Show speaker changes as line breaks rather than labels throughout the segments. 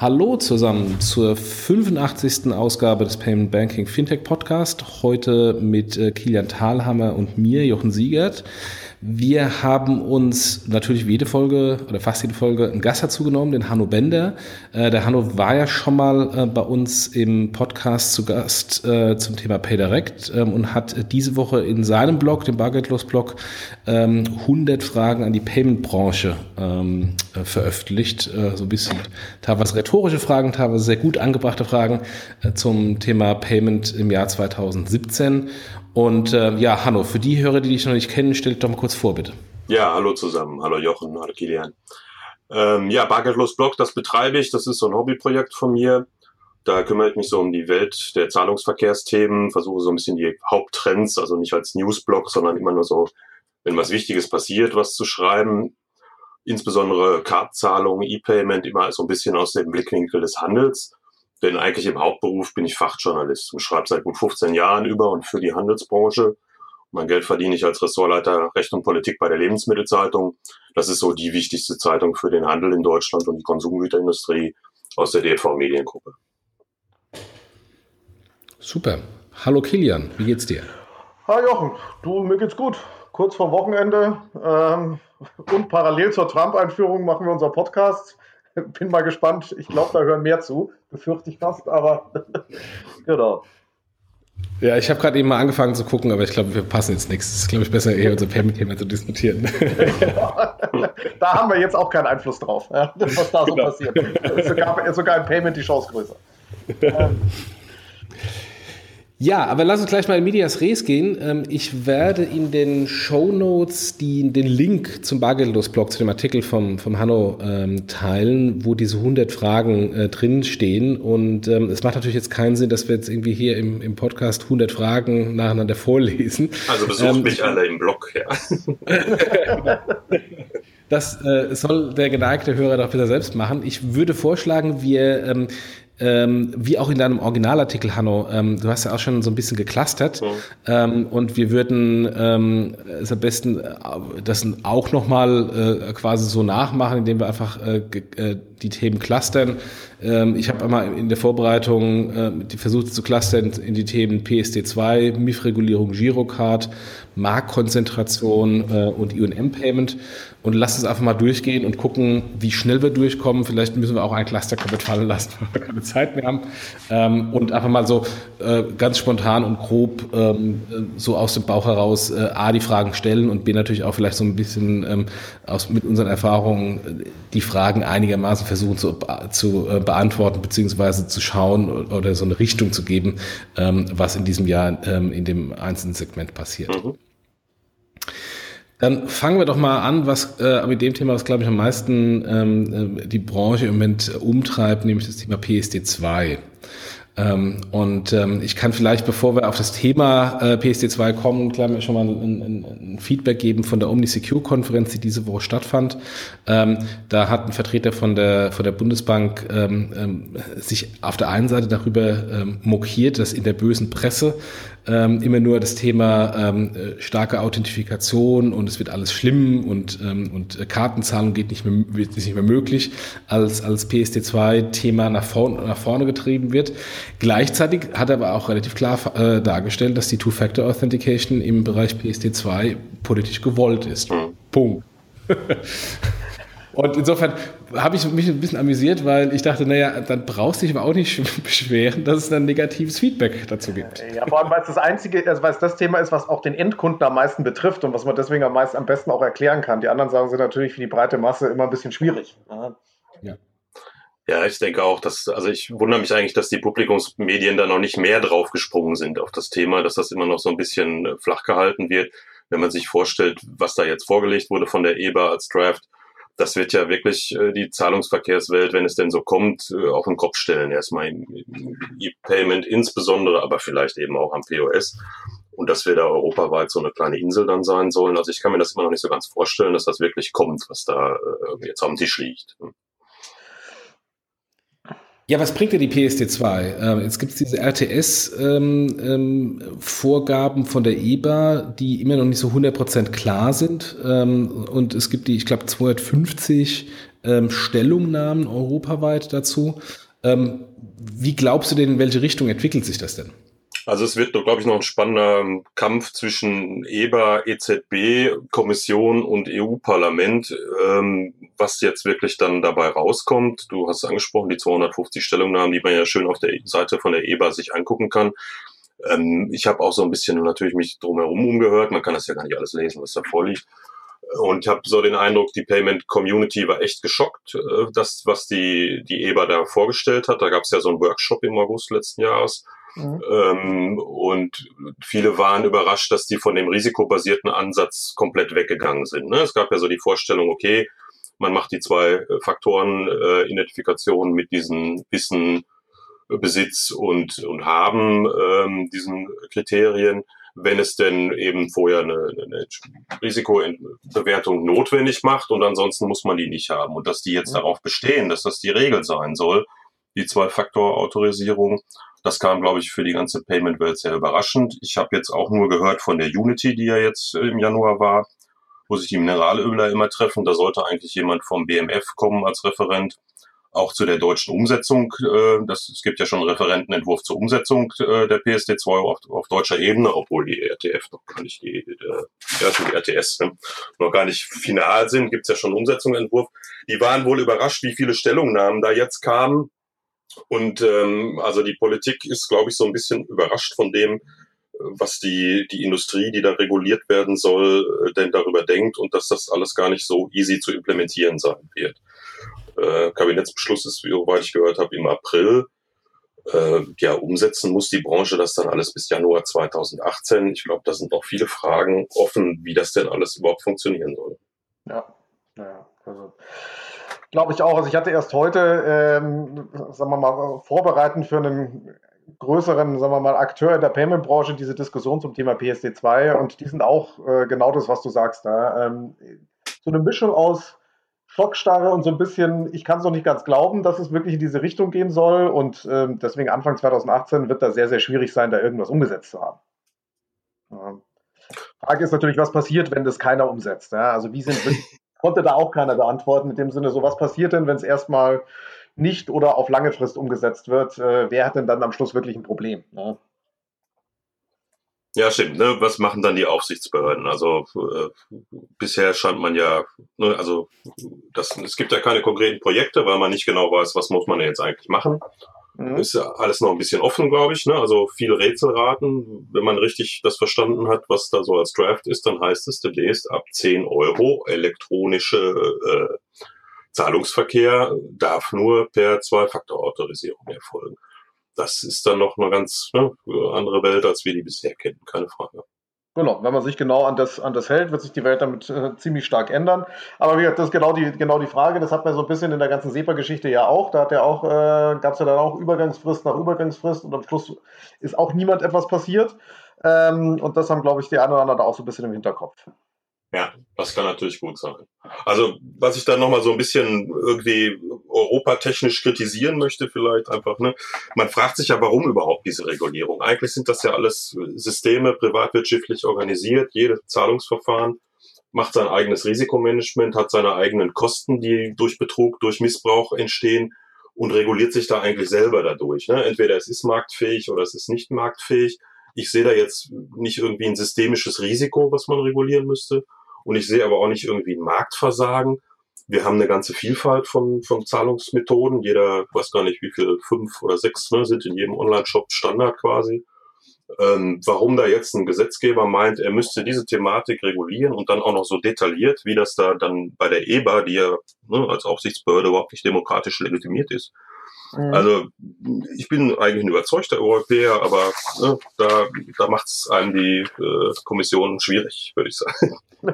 Hallo zusammen zur 85. Ausgabe des Payment Banking Fintech Podcast. Heute mit äh, Kilian Thalhammer und mir, Jochen Siegert. Wir haben uns natürlich wie jede Folge oder fast jede Folge einen Gast dazu genommen, den Hanno Bender. Äh, der Hanno war ja schon mal äh, bei uns im Podcast zu Gast äh, zum Thema PayDirect ähm, und hat diese Woche in seinem Blog, dem Bargeldlos-Blog, ähm, 100 Fragen an die Payment-Branche ähm, äh, veröffentlicht. So ein bisschen teilweise rhetorische Fragen, teilweise sehr gut angebrachte Fragen zum Thema Payment im Jahr 2017. Und äh, ja, Hanno, für die Hörer, die dich noch nicht kennen, stell dich doch mal kurz vor, bitte.
Ja, hallo zusammen. Hallo Jochen, hallo Kilian. Ähm, ja, Bargeldlos Blog, das betreibe ich. Das ist so ein Hobbyprojekt von mir. Da kümmere ich mich so um die Welt der Zahlungsverkehrsthemen, versuche so ein bisschen die Haupttrends, also nicht als Newsblog, sondern immer nur so, wenn was Wichtiges passiert, was zu schreiben. Insbesondere Kartzahlungen, E-Payment, immer so ein bisschen aus dem Blickwinkel des Handels. Denn eigentlich im Hauptberuf bin ich Fachjournalist und schreibe seit gut 15 Jahren über und für die Handelsbranche. Mein Geld verdiene ich als Ressortleiter Recht und Politik bei der Lebensmittelzeitung. Das ist so die wichtigste Zeitung für den Handel in Deutschland und die Konsumgüterindustrie aus der DV Mediengruppe.
Super. Hallo Kilian, wie geht's dir?
Hi Jochen, du, mir geht's gut. Kurz vor Wochenende ähm, und parallel zur Trump-Einführung machen wir unser Podcast. Bin mal gespannt. Ich glaube, da hören mehr zu. Befürchte ich fast, aber genau.
Ja, ich habe gerade eben mal angefangen zu gucken, aber ich glaube, wir passen jetzt nichts. Es ist, glaube ich, besser, eher unser Payment-Thema zu diskutieren.
Ja, da haben wir jetzt auch keinen Einfluss drauf, was da so genau. passiert. Sogar, sogar im Payment die Chance größer. Ähm,
ja, aber lass uns gleich mal in Medias Res gehen. Ähm, ich werde in den Show Notes den Link zum Bargeldlos-Blog, zu dem Artikel vom, vom Hanno ähm, teilen, wo diese 100 Fragen äh, drin stehen. Und ähm, es macht natürlich jetzt keinen Sinn, dass wir jetzt irgendwie hier im, im Podcast 100 Fragen nacheinander vorlesen.
Also besucht ähm, mich alle im Blog, ja.
Das äh, soll der geneigte Hörer doch bitte selbst machen. Ich würde vorschlagen, wir ähm, ähm, wie auch in deinem Originalartikel, Hanno, ähm, du hast ja auch schon so ein bisschen geclustert. Mhm. Ähm, und wir würden ähm, es am besten äh, das auch nochmal äh, quasi so nachmachen, indem wir einfach äh, äh, die Themen clustern. Ähm, ich habe einmal in der Vorbereitung äh, die versucht zu clustern in die Themen PSD2, MIF-Regulierung, Girocard, Marktkonzentration äh, und IOM-Payment und lass uns einfach mal durchgehen und gucken, wie schnell wir durchkommen. Vielleicht müssen wir auch ein Cluster komplett fallen lassen, weil wir keine Zeit mehr haben. Ähm, und einfach mal so äh, ganz spontan und grob ähm, so aus dem Bauch heraus äh, A, die Fragen stellen und B, natürlich auch vielleicht so ein bisschen ähm, aus, mit unseren Erfahrungen äh, die Fragen einigermaßen versuchen zu, zu äh, beantworten, beziehungsweise zu schauen oder so eine Richtung zu geben, ähm, was in diesem Jahr ähm, in dem einzelnen Segment passiert. Mhm. Dann fangen wir doch mal an, was äh, mit dem Thema, was glaube ich am meisten ähm, äh, die Branche im Moment umtreibt, nämlich das Thema PSD 2. Ähm, und ähm, ich kann vielleicht, bevor wir auf das Thema äh, PSD2 kommen, klar, schon mal ein, ein, Feedback geben von der OmniSecure-Konferenz, die diese Woche stattfand. Ähm, da hat ein Vertreter von der, von der Bundesbank ähm, ähm, sich auf der einen Seite darüber ähm, mokiert, dass in der bösen Presse ähm, immer nur das Thema ähm, äh, starke Authentifikation und es wird alles schlimm und, ähm, und Kartenzahlung geht nicht mehr, wird nicht mehr möglich, als, als PSD2-Thema nach, vor, nach vorne getrieben wird. Gleichzeitig hat er aber auch relativ klar äh, dargestellt, dass die Two-Factor-Authentication im Bereich PSD2 politisch gewollt ist. Mhm. Punkt. Und insofern habe ich mich ein bisschen amüsiert, weil ich dachte, naja, dann brauchst du dich aber auch nicht beschweren, dass es dann negatives Feedback dazu gibt.
Ja, vor allem, weil es das einzige, also weil es das Thema ist, was auch den Endkunden am meisten betrifft und was man deswegen am meisten am besten auch erklären kann. Die anderen Sachen sind natürlich für die breite Masse immer ein bisschen schwierig.
Ja. Ja, ich denke auch, dass, also ich wundere mich eigentlich, dass die Publikumsmedien da noch nicht mehr draufgesprungen sind auf das Thema, dass das immer noch so ein bisschen äh, flach gehalten wird. Wenn man sich vorstellt, was da jetzt vorgelegt wurde von der EBA als Draft, das wird ja wirklich äh, die Zahlungsverkehrswelt, wenn es denn so kommt, äh, auf den Kopf stellen. Erstmal im, E-Payment insbesondere, aber vielleicht eben auch am POS. Und dass wir da europaweit so eine kleine Insel dann sein sollen. Also ich kann mir das immer noch nicht so ganz vorstellen, dass das wirklich kommt, was da jetzt am Tisch liegt.
Ja, was bringt dir die PSD2? Ähm, jetzt gibt es diese RTS-Vorgaben ähm, ähm, von der EBA, die immer noch nicht so 100% klar sind. Und es gibt die, ich glaube, 250 ähm, Stellungnahmen europaweit dazu. Wie glaubst du denn, in welche Richtung entwickelt sich das denn?
Also es wird, glaube ich, noch ein spannender Kampf zwischen EBA, EZB, Kommission und EU-Parlament, ähm, was jetzt wirklich dann dabei rauskommt. Du hast angesprochen, die 250 Stellungnahmen, die man ja schön auf der Seite von der EBA sich angucken kann. Ähm, ich habe auch so ein bisschen natürlich mich drumherum umgehört. Man kann das ja gar nicht alles lesen, was da vorliegt. Und ich habe so den Eindruck, die Payment Community war echt geschockt, äh, das, was die, die EBA da vorgestellt hat. Da gab es ja so einen Workshop im August letzten Jahres Mhm. Ähm, und viele waren überrascht, dass die von dem risikobasierten Ansatz komplett weggegangen sind. Ne? Es gab ja so die Vorstellung, okay, man macht die zwei äh, Faktoren äh, Identifikation mit diesen Wissen, äh, Besitz und, und Haben, ähm, diesen Kriterien, wenn es denn eben vorher eine, eine Risikobewertung notwendig macht und ansonsten muss man die nicht haben. Und dass die jetzt mhm. darauf bestehen, dass das die Regel sein soll, die Zwei-Faktor-Autorisierung, das kam, glaube ich, für die ganze Payment-Welt sehr überraschend. Ich habe jetzt auch nur gehört von der Unity, die ja jetzt im Januar war, wo sich die Mineralöler immer treffen. Da sollte eigentlich jemand vom BMF kommen als Referent. Auch zu der deutschen Umsetzung. Äh, das, es gibt ja schon einen Referentenentwurf zur Umsetzung äh, der PSD2 auf, auf deutscher Ebene, obwohl die RTF noch gar nicht die, äh, die RTS ne, noch gar nicht final sind, gibt es ja schon einen Umsetzungsentwurf. Die waren wohl überrascht, wie viele Stellungnahmen da jetzt kamen und ähm, also die Politik ist, glaube ich, so ein bisschen überrascht von dem, was die, die Industrie, die da reguliert werden soll, äh, denn darüber denkt und dass das alles gar nicht so easy zu implementieren sein wird. Äh, Kabinettsbeschluss ist, wie ich gehört habe, im April. Äh, ja, umsetzen muss die Branche das dann alles bis Januar 2018. Ich glaube, da sind noch viele Fragen offen, wie das denn alles überhaupt funktionieren soll.
Ja, naja, also Glaube ich auch. Also ich hatte erst heute, ähm, sagen wir mal, vorbereitend für einen größeren, sagen wir mal, Akteur in der Payment-Branche diese Diskussion zum Thema PSD2 und die sind auch äh, genau das, was du sagst. Da. Ähm, so eine Mischung aus Schockstarre und so ein bisschen, ich kann es noch nicht ganz glauben, dass es wirklich in diese Richtung gehen soll und ähm, deswegen Anfang 2018 wird da sehr, sehr schwierig sein, da irgendwas umgesetzt zu haben. Ähm, Frage ist natürlich, was passiert, wenn das keiner umsetzt. Ja? Also wie sind konnte da auch keiner beantworten. In dem Sinne, so was passiert denn, wenn es erstmal nicht oder auf lange Frist umgesetzt wird? Äh, wer hat denn dann am Schluss wirklich ein Problem? Ne?
Ja, stimmt. Ne? Was machen dann die Aufsichtsbehörden? Also äh, bisher scheint man ja, ne, also das, es gibt ja keine konkreten Projekte, weil man nicht genau weiß, was muss man jetzt eigentlich machen. Mhm. Ist ja alles noch ein bisschen offen, glaube ich. Ne? Also viele Rätselraten. Wenn man richtig das verstanden hat, was da so als Draft ist, dann heißt es demnächst ab 10 Euro elektronische äh, Zahlungsverkehr darf nur per Zwei-Faktor-Autorisierung erfolgen. Das ist dann noch eine ganz ne, andere Welt, als wir die bisher kennen, keine Frage.
Genau, wenn man sich genau an das, an das hält, wird sich die Welt damit äh, ziemlich stark ändern. Aber wie gesagt, das ist genau die, genau die Frage. Das hat man so ein bisschen in der ganzen SEPA-Geschichte ja auch. Da hat ja auch, äh, gab es ja dann auch Übergangsfrist nach Übergangsfrist und am Schluss ist auch niemand etwas passiert. Ähm, und das haben, glaube ich, die einen oder anderen auch so ein bisschen im Hinterkopf.
Ja, das kann natürlich gut sein. Also, was ich da nochmal so ein bisschen irgendwie europatechnisch kritisieren möchte, vielleicht einfach, ne? Man fragt sich ja, warum überhaupt diese Regulierung? Eigentlich sind das ja alles Systeme privatwirtschaftlich organisiert. Jedes Zahlungsverfahren macht sein eigenes Risikomanagement, hat seine eigenen Kosten, die durch Betrug, durch Missbrauch entstehen und reguliert sich da eigentlich selber dadurch. Ne? Entweder es ist marktfähig oder es ist nicht marktfähig. Ich sehe da jetzt nicht irgendwie ein systemisches Risiko, was man regulieren müsste. Und ich sehe aber auch nicht irgendwie ein Marktversagen. Wir haben eine ganze Vielfalt von, von Zahlungsmethoden. Jeder, weiß gar nicht, wie viel, fünf oder sechs ne, sind in jedem Online-Shop Standard quasi. Ähm, warum da jetzt ein Gesetzgeber meint, er müsste diese Thematik regulieren und dann auch noch so detailliert, wie das da dann bei der EBA, die ja ne, als Aufsichtsbehörde überhaupt nicht demokratisch legitimiert ist, Mhm. Also ich bin eigentlich ein überzeugter Europäer, aber ne, da, da macht es einem die äh, Kommission schwierig, würde ich sagen.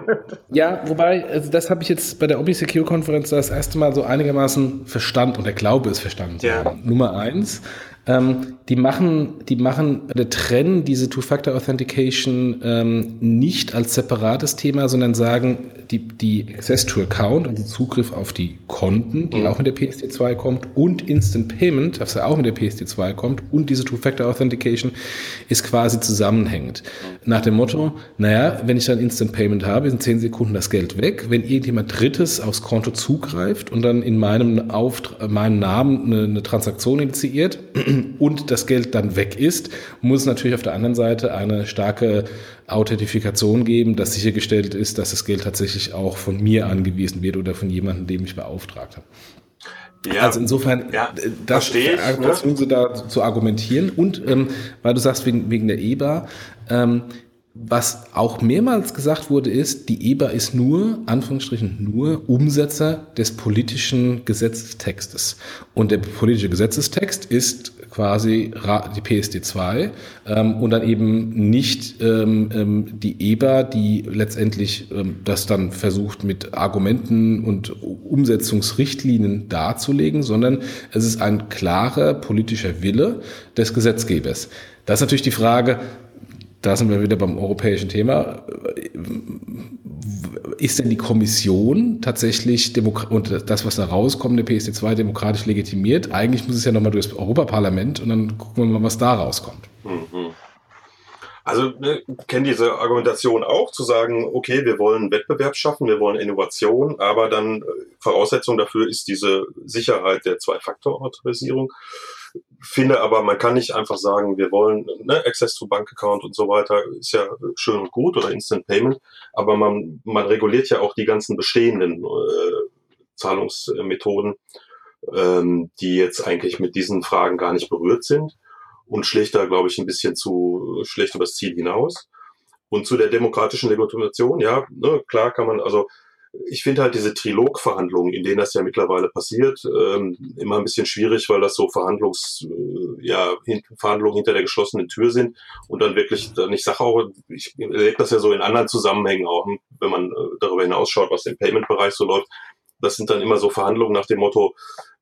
Ja, wobei, also das habe ich jetzt bei der ObiSecure-Konferenz das erste Mal so einigermaßen verstanden und der Glaube ist verstanden. Ja. Nummer eins, Ähm, die machen, die machen, die trennen diese Two-Factor Authentication ähm, nicht als separates Thema, sondern sagen, die, die Access to Account, also Zugriff auf die Konten, die mhm. auch mit der PSD2 kommt, und Instant Payment, das ja auch mit der PSD2 kommt, und diese Two-Factor Authentication ist quasi zusammenhängend. Nach dem Motto, naja, wenn ich dann Instant Payment habe, sind zehn Sekunden das Geld weg. Wenn irgendjemand Drittes aufs Konto zugreift und dann in meinem, Auftrag, meinem Namen eine, eine Transaktion initiiert und das Geld dann weg ist, muss es natürlich auf der anderen Seite eine starke Authentifikation geben, dass sichergestellt ist, dass das Geld tatsächlich auch von mir angewiesen wird oder von jemandem, dem ich beauftragt habe. Ja, also insofern, ja, das ich, versuchen ne? sie da zu argumentieren. Und ähm, weil du sagst, wegen, wegen der EBA, ähm, was auch mehrmals gesagt wurde, ist, die EBA ist nur, Anführungsstrichen, nur Umsetzer des politischen Gesetzestextes. Und der politische Gesetzestext ist quasi die PSD2 ähm, und dann eben nicht ähm, ähm, die EBA, die letztendlich ähm, das dann versucht mit Argumenten und Umsetzungsrichtlinien darzulegen, sondern es ist ein klarer politischer Wille des Gesetzgebers. Das ist natürlich die Frage, da sind wir wieder beim europäischen Thema. Ist denn die Kommission tatsächlich und das, was da rauskommt, der PSD2 demokratisch legitimiert? Eigentlich muss es ja nochmal durch das Europaparlament und dann gucken wir mal, was da rauskommt. Mhm.
Also ne, kennen diese Argumentation auch, zu sagen, okay, wir wollen Wettbewerb schaffen, wir wollen Innovation, aber dann äh, Voraussetzung dafür ist diese Sicherheit der Zwei-Faktor-Autorisierung finde aber, man kann nicht einfach sagen, wir wollen ne, Access to Bank Account und so weiter, ist ja schön und gut oder Instant Payment, aber man, man reguliert ja auch die ganzen bestehenden äh, Zahlungsmethoden, ähm, die jetzt eigentlich mit diesen Fragen gar nicht berührt sind und schlägt da, glaube ich, ein bisschen zu schlecht übers Ziel hinaus. Und zu der demokratischen Legitimation, ja, ne, klar kann man, also ich finde halt diese Trilogverhandlungen, in denen das ja mittlerweile passiert, ähm, immer ein bisschen schwierig, weil das so Verhandlungs, äh, ja, hin, Verhandlungen hinter der geschlossenen Tür sind und dann wirklich, dann ich sage auch, ich erlebe das ja so in anderen Zusammenhängen auch, wenn man äh, darüber hinausschaut, was im Payment-Bereich so läuft. Das sind dann immer so Verhandlungen nach dem Motto,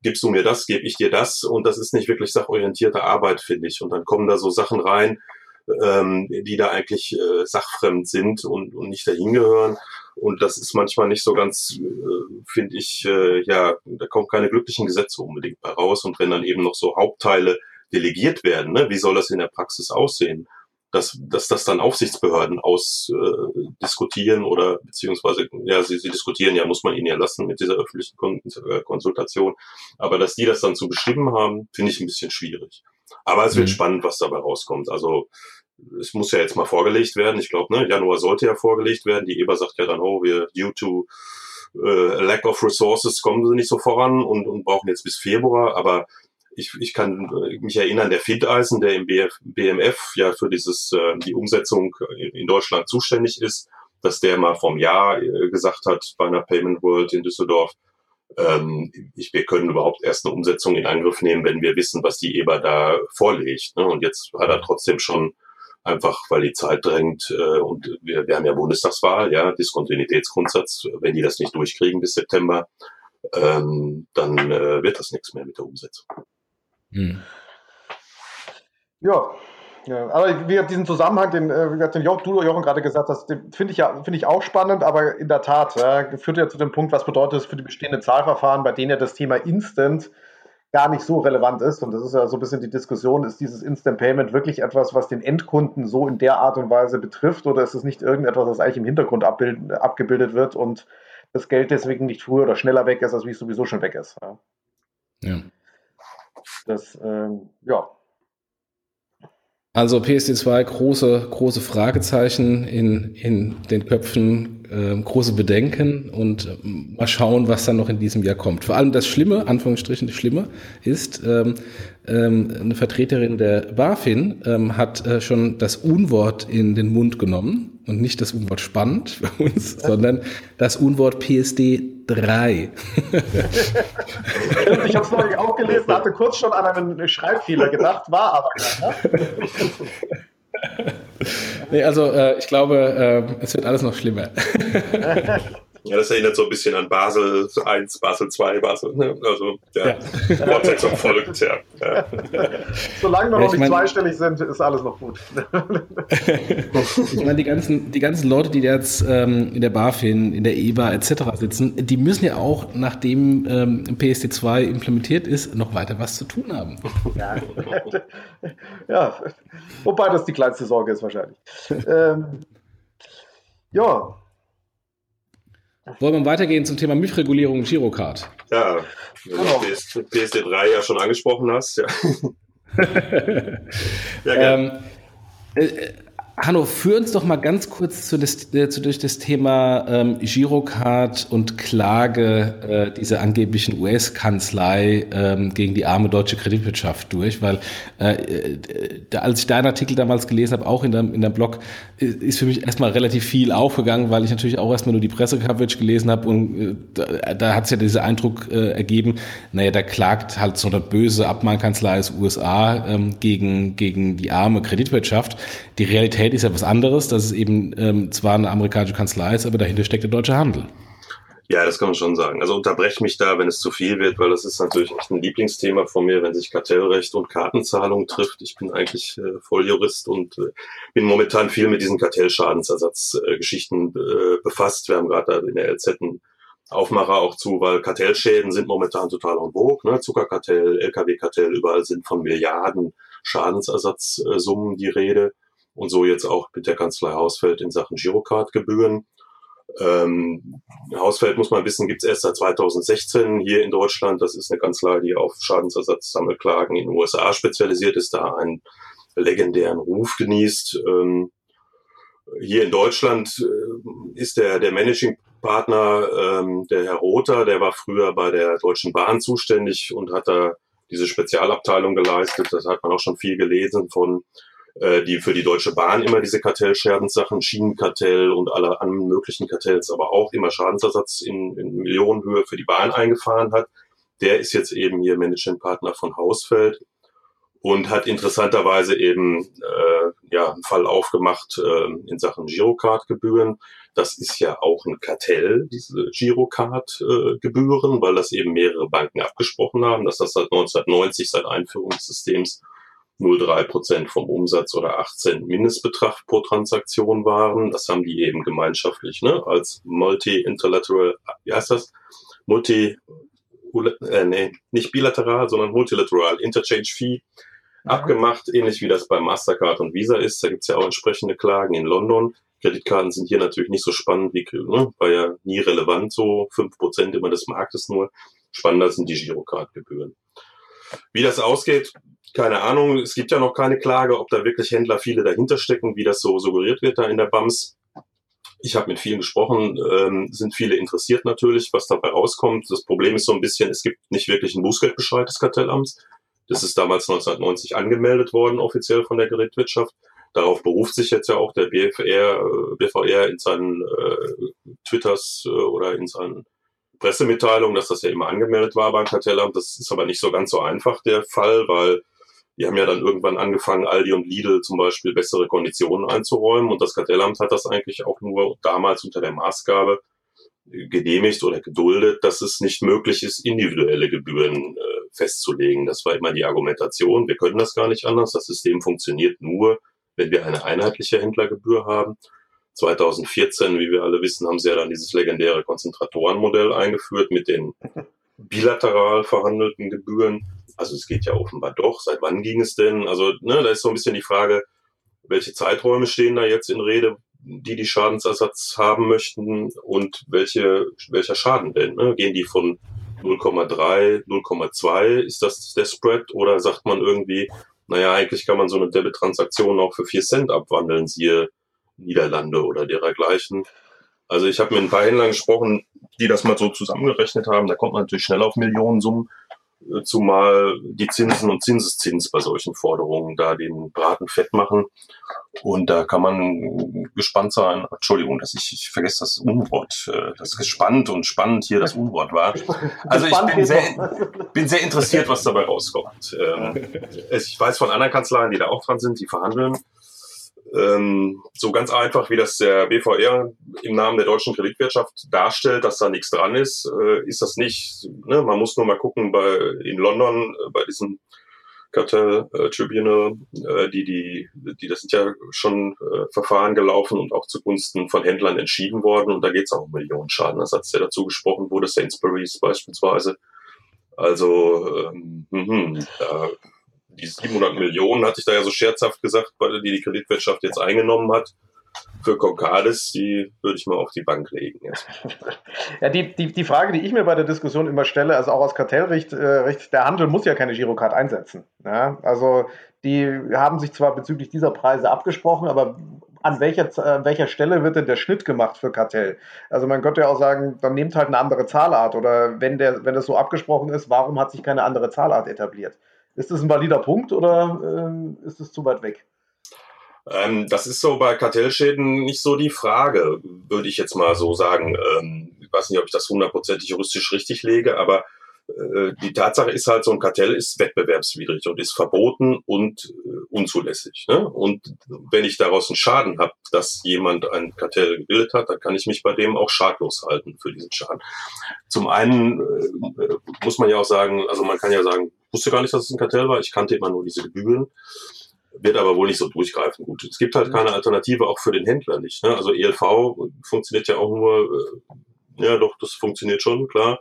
gibst du mir das, gebe ich dir das und das ist nicht wirklich sachorientierte Arbeit, finde ich. Und dann kommen da so Sachen rein, ähm, die da eigentlich äh, sachfremd sind und, und nicht dahin gehören. Und das ist manchmal nicht so ganz, äh, finde ich, äh, ja, da kommen keine glücklichen Gesetze unbedingt bei raus. Und wenn dann eben noch so Hauptteile delegiert werden, ne, wie soll das in der Praxis aussehen? Dass, dass das dann Aufsichtsbehörden ausdiskutieren äh, oder beziehungsweise, ja, sie, sie diskutieren ja, muss man ihnen ja lassen mit dieser öffentlichen Kon äh, Konsultation. Aber dass die das dann zu bestimmen haben, finde ich ein bisschen schwierig. Aber es wird mhm. spannend, was dabei rauskommt. Also es muss ja jetzt mal vorgelegt werden. Ich glaube, ne, Januar sollte ja vorgelegt werden. Die EBA sagt ja dann, oh, wir due to äh, lack of resources kommen sie nicht so voran und, und brauchen jetzt bis Februar. Aber ich, ich kann mich erinnern, der Findeisen, der im BF, BMF ja für dieses äh, die Umsetzung in Deutschland zuständig ist, dass der mal vom Jahr äh, gesagt hat bei einer Payment World in Düsseldorf, ähm, ich, wir können überhaupt erst eine Umsetzung in Angriff nehmen, wenn wir wissen, was die EBA da vorlegt. Ne? Und jetzt hat er trotzdem schon einfach, weil die Zeit drängt äh, und wir, wir haben ja Bundestagswahl, ja, Diskontinuitätsgrundsatz, wenn die das nicht durchkriegen bis September, ähm, dann äh, wird das nichts mehr mit der Umsetzung. Hm.
Ja, ja, aber wie diesen Zusammenhang, den, äh, den Jochen, du, Jochen, gerade gesagt hast, finde ich ja finde ich auch spannend, aber in der Tat ja, führt ja zu dem Punkt, was bedeutet es für die bestehenden Zahlverfahren, bei denen ja das Thema Instant gar nicht so relevant ist. Und das ist ja so ein bisschen die Diskussion, ist dieses Instant Payment wirklich etwas, was den Endkunden so in der Art und Weise betrifft, oder ist es nicht irgendetwas, was eigentlich im Hintergrund abgebildet wird und das Geld deswegen nicht früher oder schneller weg ist, als wie es sowieso schon weg ist. Ja. ja. Das, ähm, ja,
also PSD2 große, große Fragezeichen in, in den Köpfen, äh, große Bedenken und äh, mal schauen, was dann noch in diesem Jahr kommt. Vor allem das Schlimme, Anführungsstrichen das Schlimme, ist, ähm, ähm, eine Vertreterin der BaFin ähm, hat äh, schon das Unwort in den Mund genommen und nicht das Unwort spannend für uns, sondern das Unwort PSD 3.
ich habe es neulich auch gelesen, hatte kurz schon an einen Schreibfehler gedacht, war aber keiner.
nee, also äh, ich glaube, äh, es wird alles noch schlimmer.
Ja, das erinnert so ein bisschen an Basel 1, Basel 2, Basel, ne? also ja, ja. Fortsetzung folgt, ja. ja.
Solange wir noch nicht mein, zweistellig sind, ist alles noch gut.
ich meine, die ganzen, die ganzen Leute, die jetzt ähm, in der BaFin, in der EBA etc. sitzen, die müssen ja auch, nachdem ähm, PSD2 implementiert ist, noch weiter was zu tun haben.
Ja, ja. wobei das die kleinste Sorge ist wahrscheinlich. Ähm, ja,
wollen wir weitergehen zum Thema MIF-Regulierung und Girocard?
Ja, wenn du PSD3 ja schon angesprochen hast. Ja,
ja ähm, äh, Hanno, führ uns doch mal ganz kurz zu das, äh, zu, durch das Thema ähm, Girocard und Klage äh, dieser angeblichen US-Kanzlei ähm, gegen die arme deutsche Kreditwirtschaft durch, weil äh, äh, da, als ich deinen Artikel damals gelesen habe, auch in deinem, in deinem Blog, ist für mich erstmal relativ viel aufgegangen, weil ich natürlich auch erstmal nur die Pressecoverage gelesen habe und äh, da, da hat es ja dieser Eindruck äh, ergeben, naja, da klagt halt so eine böse Abmahnkanzlei aus USA ähm, gegen, gegen die arme Kreditwirtschaft. Die Realität ist ja was anderes, dass es eben ähm, zwar eine amerikanische Kanzlei ist, aber dahinter steckt der deutsche Handel.
Ja, das kann man schon sagen. Also unterbreche mich da, wenn es zu viel wird, weil das ist natürlich echt ein Lieblingsthema von mir, wenn sich Kartellrecht und Kartenzahlung trifft. Ich bin eigentlich äh, Volljurist und äh, bin momentan viel mit diesen Kartellschadensersatzgeschichten äh, befasst. Wir haben gerade in der LZ einen Aufmacher auch zu, weil Kartellschäden sind momentan total en vogue. Ne? Zuckerkartell, LKW-Kartell, überall sind von Milliarden Schadensersatzsummen die Rede und so jetzt auch mit der Kanzlei Hausfeld in Sachen Girocard-Gebühren. Ähm, Hausfeld muss man wissen, gibt es erst seit 2016 hier in Deutschland. Das ist eine Kanzlei, die auf Schadensersatzsammelklagen in den USA spezialisiert ist, da einen legendären Ruf genießt. Ähm, hier in Deutschland äh, ist der, der Managing Partner, ähm, der Herr Rother, der war früher bei der Deutschen Bahn zuständig und hat da diese Spezialabteilung geleistet. Das hat man auch schon viel gelesen von äh, die für die Deutsche Bahn immer diese Kartellschadenssachen, Schienenkartell und alle anderen möglichen Kartells, aber auch immer Schadensersatz in, in Millionenhöhe für die Bahn eingefahren hat. Der ist jetzt eben hier Managementpartner von Hausfeld und hat interessanterweise eben äh, ja einen Fall aufgemacht äh, in Sachen Girocard-Gebühren. Das ist ja auch ein Kartell, diese Girocard-Gebühren, weil das eben mehrere Banken abgesprochen haben, dass das seit 1990, seit Einführung des Systems 0,3 Prozent vom Umsatz oder 18 Mindestbetrag pro Transaktion waren. Das haben die eben gemeinschaftlich ne, als Multi-Interlateral, wie heißt das? Multi, äh, nee, nicht bilateral, sondern Multilateral Interchange Fee mhm. abgemacht, ähnlich wie das bei Mastercard und Visa ist. Da gibt's ja auch entsprechende Klagen in London. Kreditkarten sind hier natürlich nicht so spannend wie, ne, war ja nie relevant, so fünf Prozent immer des Marktes nur. Spannender sind die Girocard-Gebühren. Wie das ausgeht, keine Ahnung. Es gibt ja noch keine Klage, ob da wirklich Händler viele dahinter stecken, wie das so suggeriert wird da in der BAMS. Ich habe mit vielen gesprochen, ähm, sind viele interessiert natürlich, was dabei rauskommt. Das Problem ist so ein bisschen, es gibt nicht wirklich einen Bußgeldbescheid des Kartellamts. Das ist damals 1990 angemeldet worden, offiziell von der Gerätwirtschaft. Darauf beruft sich jetzt ja auch der BFR, äh, BVR in seinen äh, Twitters äh, oder in seinen Pressemitteilungen, dass das ja immer angemeldet war beim Kartellamt. Das ist aber nicht so ganz so einfach der Fall, weil die haben ja dann irgendwann angefangen, Aldi und Lidl zum Beispiel bessere Konditionen einzuräumen. Und das Kartellamt hat das eigentlich auch nur damals unter der Maßgabe genehmigt oder geduldet, dass es nicht möglich ist, individuelle Gebühren äh, festzulegen. Das war immer die Argumentation. Wir können das gar nicht anders. Das System funktioniert nur, wenn wir eine einheitliche Händlergebühr haben. 2014, wie wir alle wissen, haben sie ja dann dieses legendäre Konzentratorenmodell eingeführt mit den bilateral verhandelten Gebühren. Also es geht ja offenbar doch. Seit wann ging es denn? Also ne, da ist so ein bisschen die Frage, welche Zeiträume stehen da jetzt in Rede, die die Schadensersatz haben möchten und welche, welcher Schaden denn? Ne? Gehen die von 0,3, 0,2? Ist das der Spread? Oder sagt man irgendwie, naja, eigentlich kann man so eine Debit-Transaktion auch für 4 Cent abwandeln, siehe Niederlande oder dergleichen. Also ich habe mit ein paar Händlern gesprochen, die das mal so zusammengerechnet haben. Da kommt man natürlich schnell auf Millionensummen zumal die Zinsen und Zinseszins bei solchen Forderungen da den Braten fett machen. Und da kann man gespannt sein. Entschuldigung, dass ich, ich vergesse das Unwort, äh, dass gespannt und spannend hier das Unwort war. Also ich bin sehr, bin sehr interessiert, was dabei rauskommt. Ähm, ich weiß von anderen Kanzleien, die da auch dran sind, die verhandeln. Ähm, so ganz einfach, wie das der BVR im Namen der deutschen Kreditwirtschaft darstellt, dass da nichts dran ist, äh, ist das nicht. Ne? Man muss nur mal gucken, bei, in London, äh, bei diesem Cartel äh, Tribunal, äh, die, die, die, das sind ja schon äh, Verfahren gelaufen und auch zugunsten von Händlern entschieden worden. Und da geht es auch um Millionen Schadenersatz, der dazu gesprochen wurde, Sainsbury's beispielsweise. Also, ähm, mh, da die 700 Millionen, hatte ich da ja so scherzhaft gesagt, die die Kreditwirtschaft jetzt eingenommen hat. Für Concardis, die würde ich mal auf die Bank legen.
Ja, die, die, die Frage, die ich mir bei der Diskussion immer stelle, also auch aus Kartellrecht, äh, der Handel muss ja keine Girocard einsetzen. Ja? Also die haben sich zwar bezüglich dieser Preise abgesprochen, aber an welcher, an welcher Stelle wird denn der Schnitt gemacht für Kartell? Also man könnte ja auch sagen, dann nehmt halt eine andere Zahlart oder wenn, der, wenn das so abgesprochen ist, warum hat sich keine andere Zahlart etabliert? Ist das ein valider Punkt oder äh, ist es zu weit weg?
Ähm, das ist so bei Kartellschäden nicht so die Frage, würde ich jetzt mal so sagen. Ähm, ich weiß nicht, ob ich das hundertprozentig juristisch richtig lege, aber äh, die Tatsache ist halt, so ein Kartell ist wettbewerbswidrig und ist verboten und äh, unzulässig. Ne? Und wenn ich daraus einen Schaden habe, dass jemand ein Kartell gebildet hat, dann kann ich mich bei dem auch schadlos halten für diesen Schaden. Zum einen äh, muss man ja auch sagen, also man kann ja sagen, wusste gar nicht, dass es ein Kartell war, ich kannte immer nur diese Gebühren wird aber wohl nicht so durchgreifen. Gut, es gibt halt keine Alternative auch für den Händler nicht. Ne? Also ELV funktioniert ja auch nur, äh, ja doch, das funktioniert schon, klar.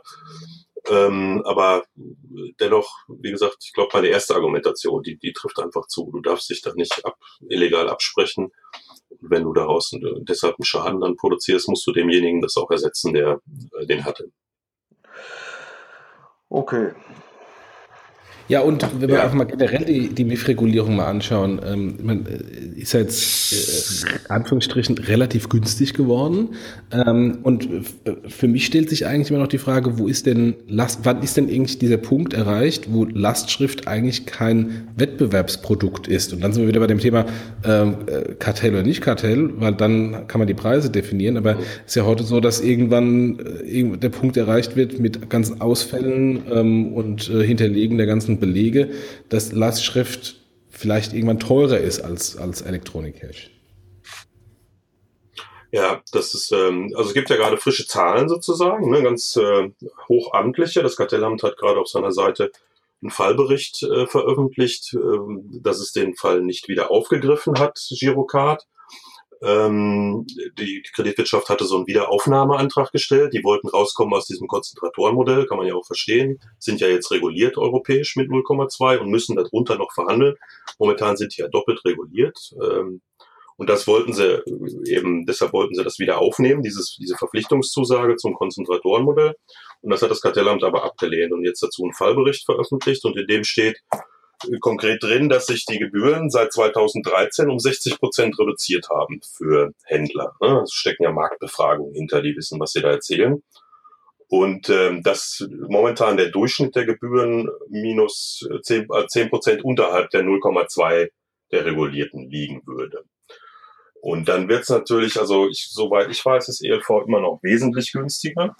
Ähm, aber dennoch, wie gesagt, ich glaube, meine erste Argumentation, die, die trifft einfach zu. Du darfst dich da nicht ab, illegal absprechen. Wenn du daraus deshalb einen Schaden dann produzierst, musst du demjenigen das auch ersetzen, der äh, den hatte.
Okay,
ja, und wenn wir ja. einfach mal generell die, die MIF-Regulierung mal anschauen, ähm, man äh, ist ja jetzt äh, Anführungsstrichen relativ günstig geworden. Ähm, und für mich stellt sich eigentlich immer noch die Frage, wo ist denn Last, wann ist denn eigentlich dieser Punkt erreicht, wo Lastschrift eigentlich kein Wettbewerbsprodukt ist? Und dann sind wir wieder bei dem Thema ähm, äh, Kartell oder nicht Kartell, weil dann kann man die Preise definieren. Aber es ist ja heute so, dass irgendwann äh, der Punkt erreicht wird mit ganzen Ausfällen ähm, und äh, Hinterlegen der ganzen ganzen Belege, dass Lastschrift vielleicht irgendwann teurer ist als, als Electronic Cash.
Ja, das ist, ähm, also es gibt ja gerade frische Zahlen sozusagen, ne, ganz äh, hochamtliche. Das Kartellamt hat gerade auf seiner Seite einen Fallbericht äh, veröffentlicht, äh, dass es den Fall nicht wieder aufgegriffen hat, Girocard. Ähm, die Kreditwirtschaft hatte so einen Wiederaufnahmeantrag gestellt. Die wollten rauskommen aus diesem Konzentratorenmodell, kann man ja auch verstehen. Sind ja jetzt reguliert europäisch mit 0,2 und müssen darunter noch verhandeln. Momentan sind die ja doppelt reguliert. Ähm, und das wollten sie eben, deshalb wollten sie das wieder aufnehmen, dieses, diese Verpflichtungszusage zum Konzentratorenmodell. Und das hat das Kartellamt aber abgelehnt und jetzt dazu einen Fallbericht veröffentlicht und in dem steht, konkret drin, dass sich die Gebühren seit 2013 um 60 Prozent reduziert haben für Händler. Ne? Es stecken ja Marktbefragungen hinter, die wissen, was sie da erzählen. Und ähm, dass momentan der Durchschnitt der Gebühren minus 10 äh, Prozent unterhalb der 0,2 der regulierten liegen würde. Und dann wird es natürlich, also ich, soweit ich weiß, ist ELV immer noch wesentlich günstiger.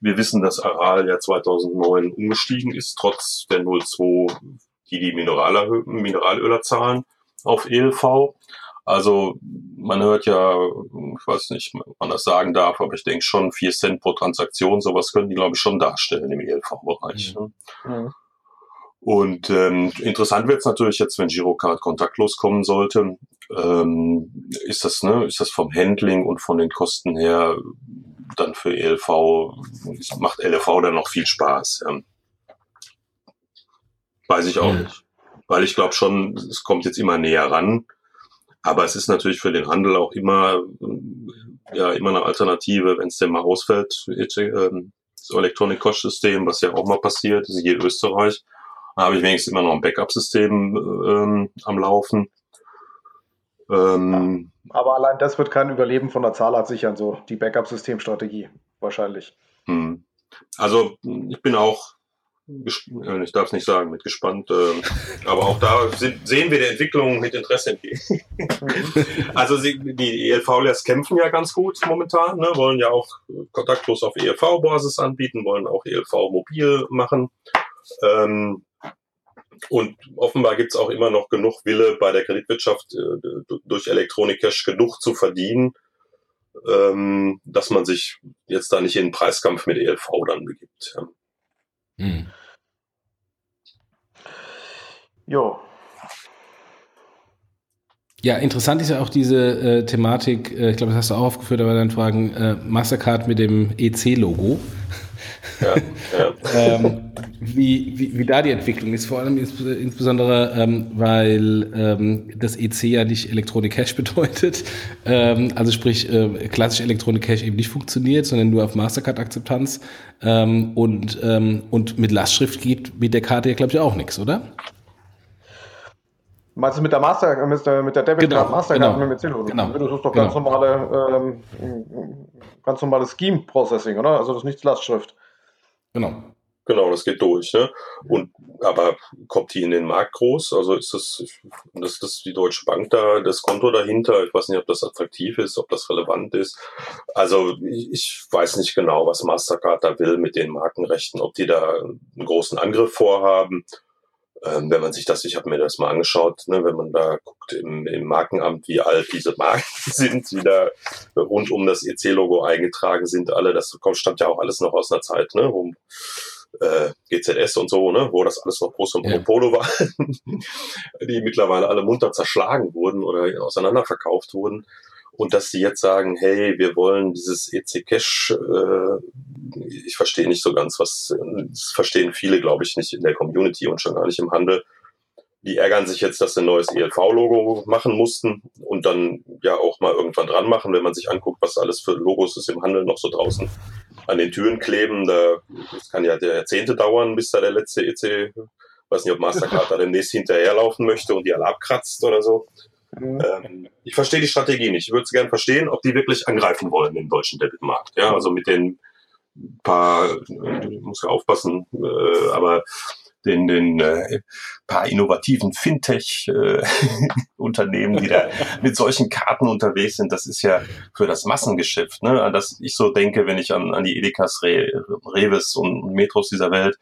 Wir wissen, dass Aral ja 2009 umgestiegen ist, trotz der 0,2 die die Mineralöl, Mineralöler zahlen auf ELV. Also man hört ja, ich weiß nicht, ob man das sagen darf, aber ich denke schon 4 Cent pro Transaktion, sowas können die, glaube ich, schon darstellen im ELV-Bereich. Mhm. Ne? Und ähm, interessant wird es natürlich jetzt, wenn Girocard kontaktlos kommen sollte. Ähm, ist das, ne, ist das vom Handling und von den Kosten her dann für ELV, macht LV dann noch viel Spaß. Ja. Weiß ich auch mhm. nicht. Weil ich glaube schon, es kommt jetzt immer näher ran. Aber es ist natürlich für den Handel auch immer, ja, immer eine Alternative, wenn es denn mal ausfällt, ähm, das Electronic Cost System, was ja auch mal passiert, ist hier Österreich. Da habe ich wenigstens immer noch ein Backup-System ähm, am Laufen.
Ähm, ja, aber allein das wird kein Überleben von der Zahlart sichern, so die Backup-System-Strategie wahrscheinlich.
Hm. Also ich bin auch äh, ich darf es nicht sagen, mit gespannt. Ähm, aber auch da sehen wir der Entwicklung mit Interesse entgegen. also die ELV-Lers kämpfen ja ganz gut momentan, ne, wollen ja auch kontaktlos auf ELV-Basis anbieten, wollen auch ELV mobil machen. Ähm, Und offenbar gibt es auch immer noch genug Wille bei der Kreditwirtschaft, äh, durch Electronic Cash genug zu verdienen, ähm, dass man sich jetzt da nicht in den Preiskampf mit ELV dann begibt. Ja. Hm.
Jo. Ja, interessant ist ja auch diese äh, Thematik, äh, ich glaube, das hast du auch aufgeführt, aber dann Fragen, äh, Mastercard mit dem EC-Logo. Ja, ja. ähm, wie, wie, wie da die Entwicklung ist, vor allem ins, insbesondere, ähm, weil ähm, das EC ja nicht Electronic Cash bedeutet. Ähm, also sprich, äh, klassisch Electronic Cash eben nicht funktioniert, sondern nur auf Mastercard-Akzeptanz. Ähm, und, ähm, und mit Lastschrift geht mit der Karte ja, glaube ich, auch nichts, oder?
Meinst du mit der Master, mit der, mit der Debit
genau, Mastercard genau, mit
dem genau, Das ist doch ganz genau. normale, ähm, ganz normales Scheme Processing, oder? Also das ist nichts Lastschrift.
Genau. Genau, das geht durch. Ne? Und aber kommt die in den Markt groß? Also ist das, das, das die Deutsche Bank da, das Konto dahinter? Ich weiß nicht, ob das attraktiv ist, ob das relevant ist. Also ich, ich weiß nicht genau, was Mastercard da will mit den Markenrechten, ob die da einen großen Angriff vorhaben. Ähm, wenn man sich das, ich habe mir das mal angeschaut, ne, wenn man da guckt im, im Markenamt, wie alt diese Marken sind, die da rund um das EC-Logo eingetragen sind, alle, das kommt, stammt ja auch alles noch aus einer Zeit, ne, wo äh, GZS und so, ne, wo das alles noch groß und ja. Polo war, die mittlerweile alle munter zerschlagen wurden oder auseinanderverkauft wurden und dass sie jetzt sagen, hey, wir wollen dieses EC Cash, äh, ich verstehe nicht so ganz, was das verstehen viele, glaube ich, nicht in der Community und schon gar nicht im Handel. Die ärgern sich jetzt, dass sie ein neues ELV-Logo machen mussten und dann ja auch mal irgendwann dran machen, wenn man sich anguckt, was alles für Logos ist im Handel noch so draußen an den Türen kleben. Da, das kann ja Jahrzehnte dauern, bis da der letzte EC, weiß nicht, ob Mastercard da demnächst hinterherlaufen möchte und die alle abkratzt oder so. Ähm, ich verstehe die Strategie nicht. Ich würde es gerne verstehen, ob die wirklich angreifen wollen im deutschen Debitmarkt. Ja, also mit den paar, äh, muss ja aufpassen, äh, aber den, den äh, paar innovativen Fintech-Unternehmen, äh, die da mit solchen Karten unterwegs sind, das ist ja für das Massengeschäft, ne? An das ich so denke, wenn ich an, an die Edekas, Re, Reves und Metros dieser Welt,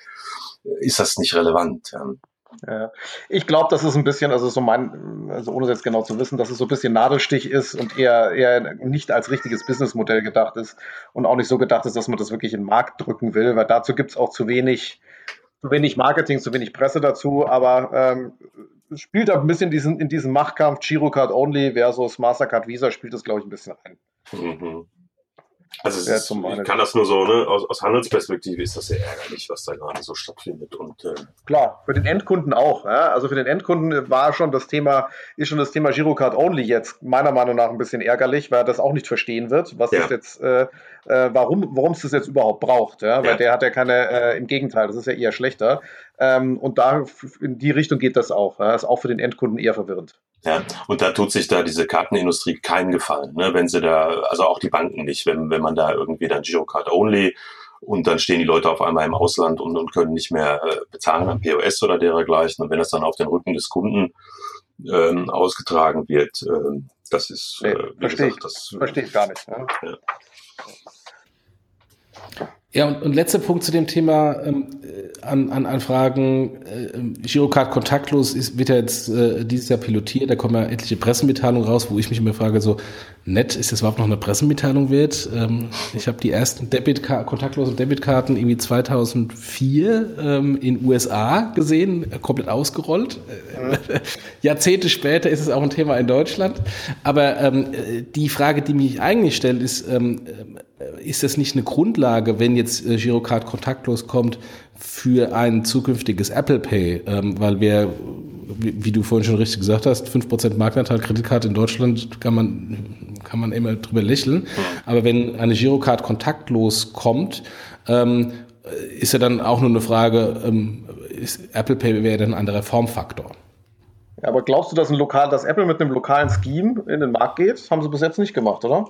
ist das nicht relevant. Ja.
Ja. Ich glaube, das ist ein bisschen, also so mein, also ohne jetzt genau zu wissen, dass es so ein bisschen Nadelstich ist und eher, eher nicht als richtiges Businessmodell gedacht ist und auch nicht so gedacht ist, dass man das wirklich in den Markt drücken will, weil dazu gibt es auch zu wenig, zu wenig Marketing, zu wenig Presse dazu, aber ähm, spielt auch ein bisschen diesen, in diesem Machtkampf Girocard Only versus Mastercard Visa spielt das, glaube ich, ein bisschen ein. Mhm.
Also ist, ich kann das nur so, ne, aus, aus Handelsperspektive ist das sehr ärgerlich, was da gerade so stattfindet. Und, äh
Klar, für den Endkunden auch. Ja? Also für den Endkunden war schon das Thema, ist schon das Thema Girocard Only jetzt meiner Meinung nach ein bisschen ärgerlich, weil er das auch nicht verstehen wird, was ja. das jetzt, äh, äh, warum, es das jetzt überhaupt braucht. Ja? Weil ja. der hat ja keine, äh, im Gegenteil, das ist ja eher schlechter. Ähm, und da in die Richtung geht das auch. Ja? Ist auch für den Endkunden eher verwirrend.
Ja, und da tut sich da diese Kartenindustrie keinen Gefallen, ne? wenn sie da, also auch die Banken nicht, wenn, wenn man da irgendwie dann Girocard Only und dann stehen die Leute auf einmal im Ausland und, und können nicht mehr äh, bezahlen am POS oder dergleichen. Und wenn das dann auf den Rücken des Kunden ähm, ausgetragen wird, ähm, das ist,
äh, wie verstehe gesagt, das verstehe ich gar nicht. Ne? Ja.
Ja, und, und letzter Punkt zu dem Thema ähm, äh, an, an, an Fragen. Äh, Girocard kontaktlos ist, wird ja jetzt äh, dieses Jahr pilotiert. Da kommen ja etliche Pressemitteilungen raus, wo ich mich immer frage, so nett, ist das überhaupt noch eine Pressemitteilung wert? Ähm, ich habe die ersten Debit kontaktlosen Debitkarten irgendwie 2004 ähm, in USA gesehen, komplett ausgerollt. Mhm. Jahrzehnte später ist es auch ein Thema in Deutschland. Aber ähm, die Frage, die mich eigentlich stellt, ist, ist das nicht eine Grundlage, wenn jetzt äh, Girocard kontaktlos kommt, für ein zukünftiges Apple Pay? Weil wir, wie, du vorhin schon richtig gesagt hast, 5% Marktanteil Kreditkarte in Deutschland kann man, kann man immer drüber lächeln. Aber wenn eine Girocard kontaktlos kommt, ähm, ist ja dann auch nur eine Frage, ähm, ist Apple Pay wäre dann ein anderer Formfaktor.
Ja, aber glaubst du, dass, ein Lokal, dass Apple mit einem lokalen Scheme in den Markt geht? Haben sie bis jetzt nicht gemacht, oder?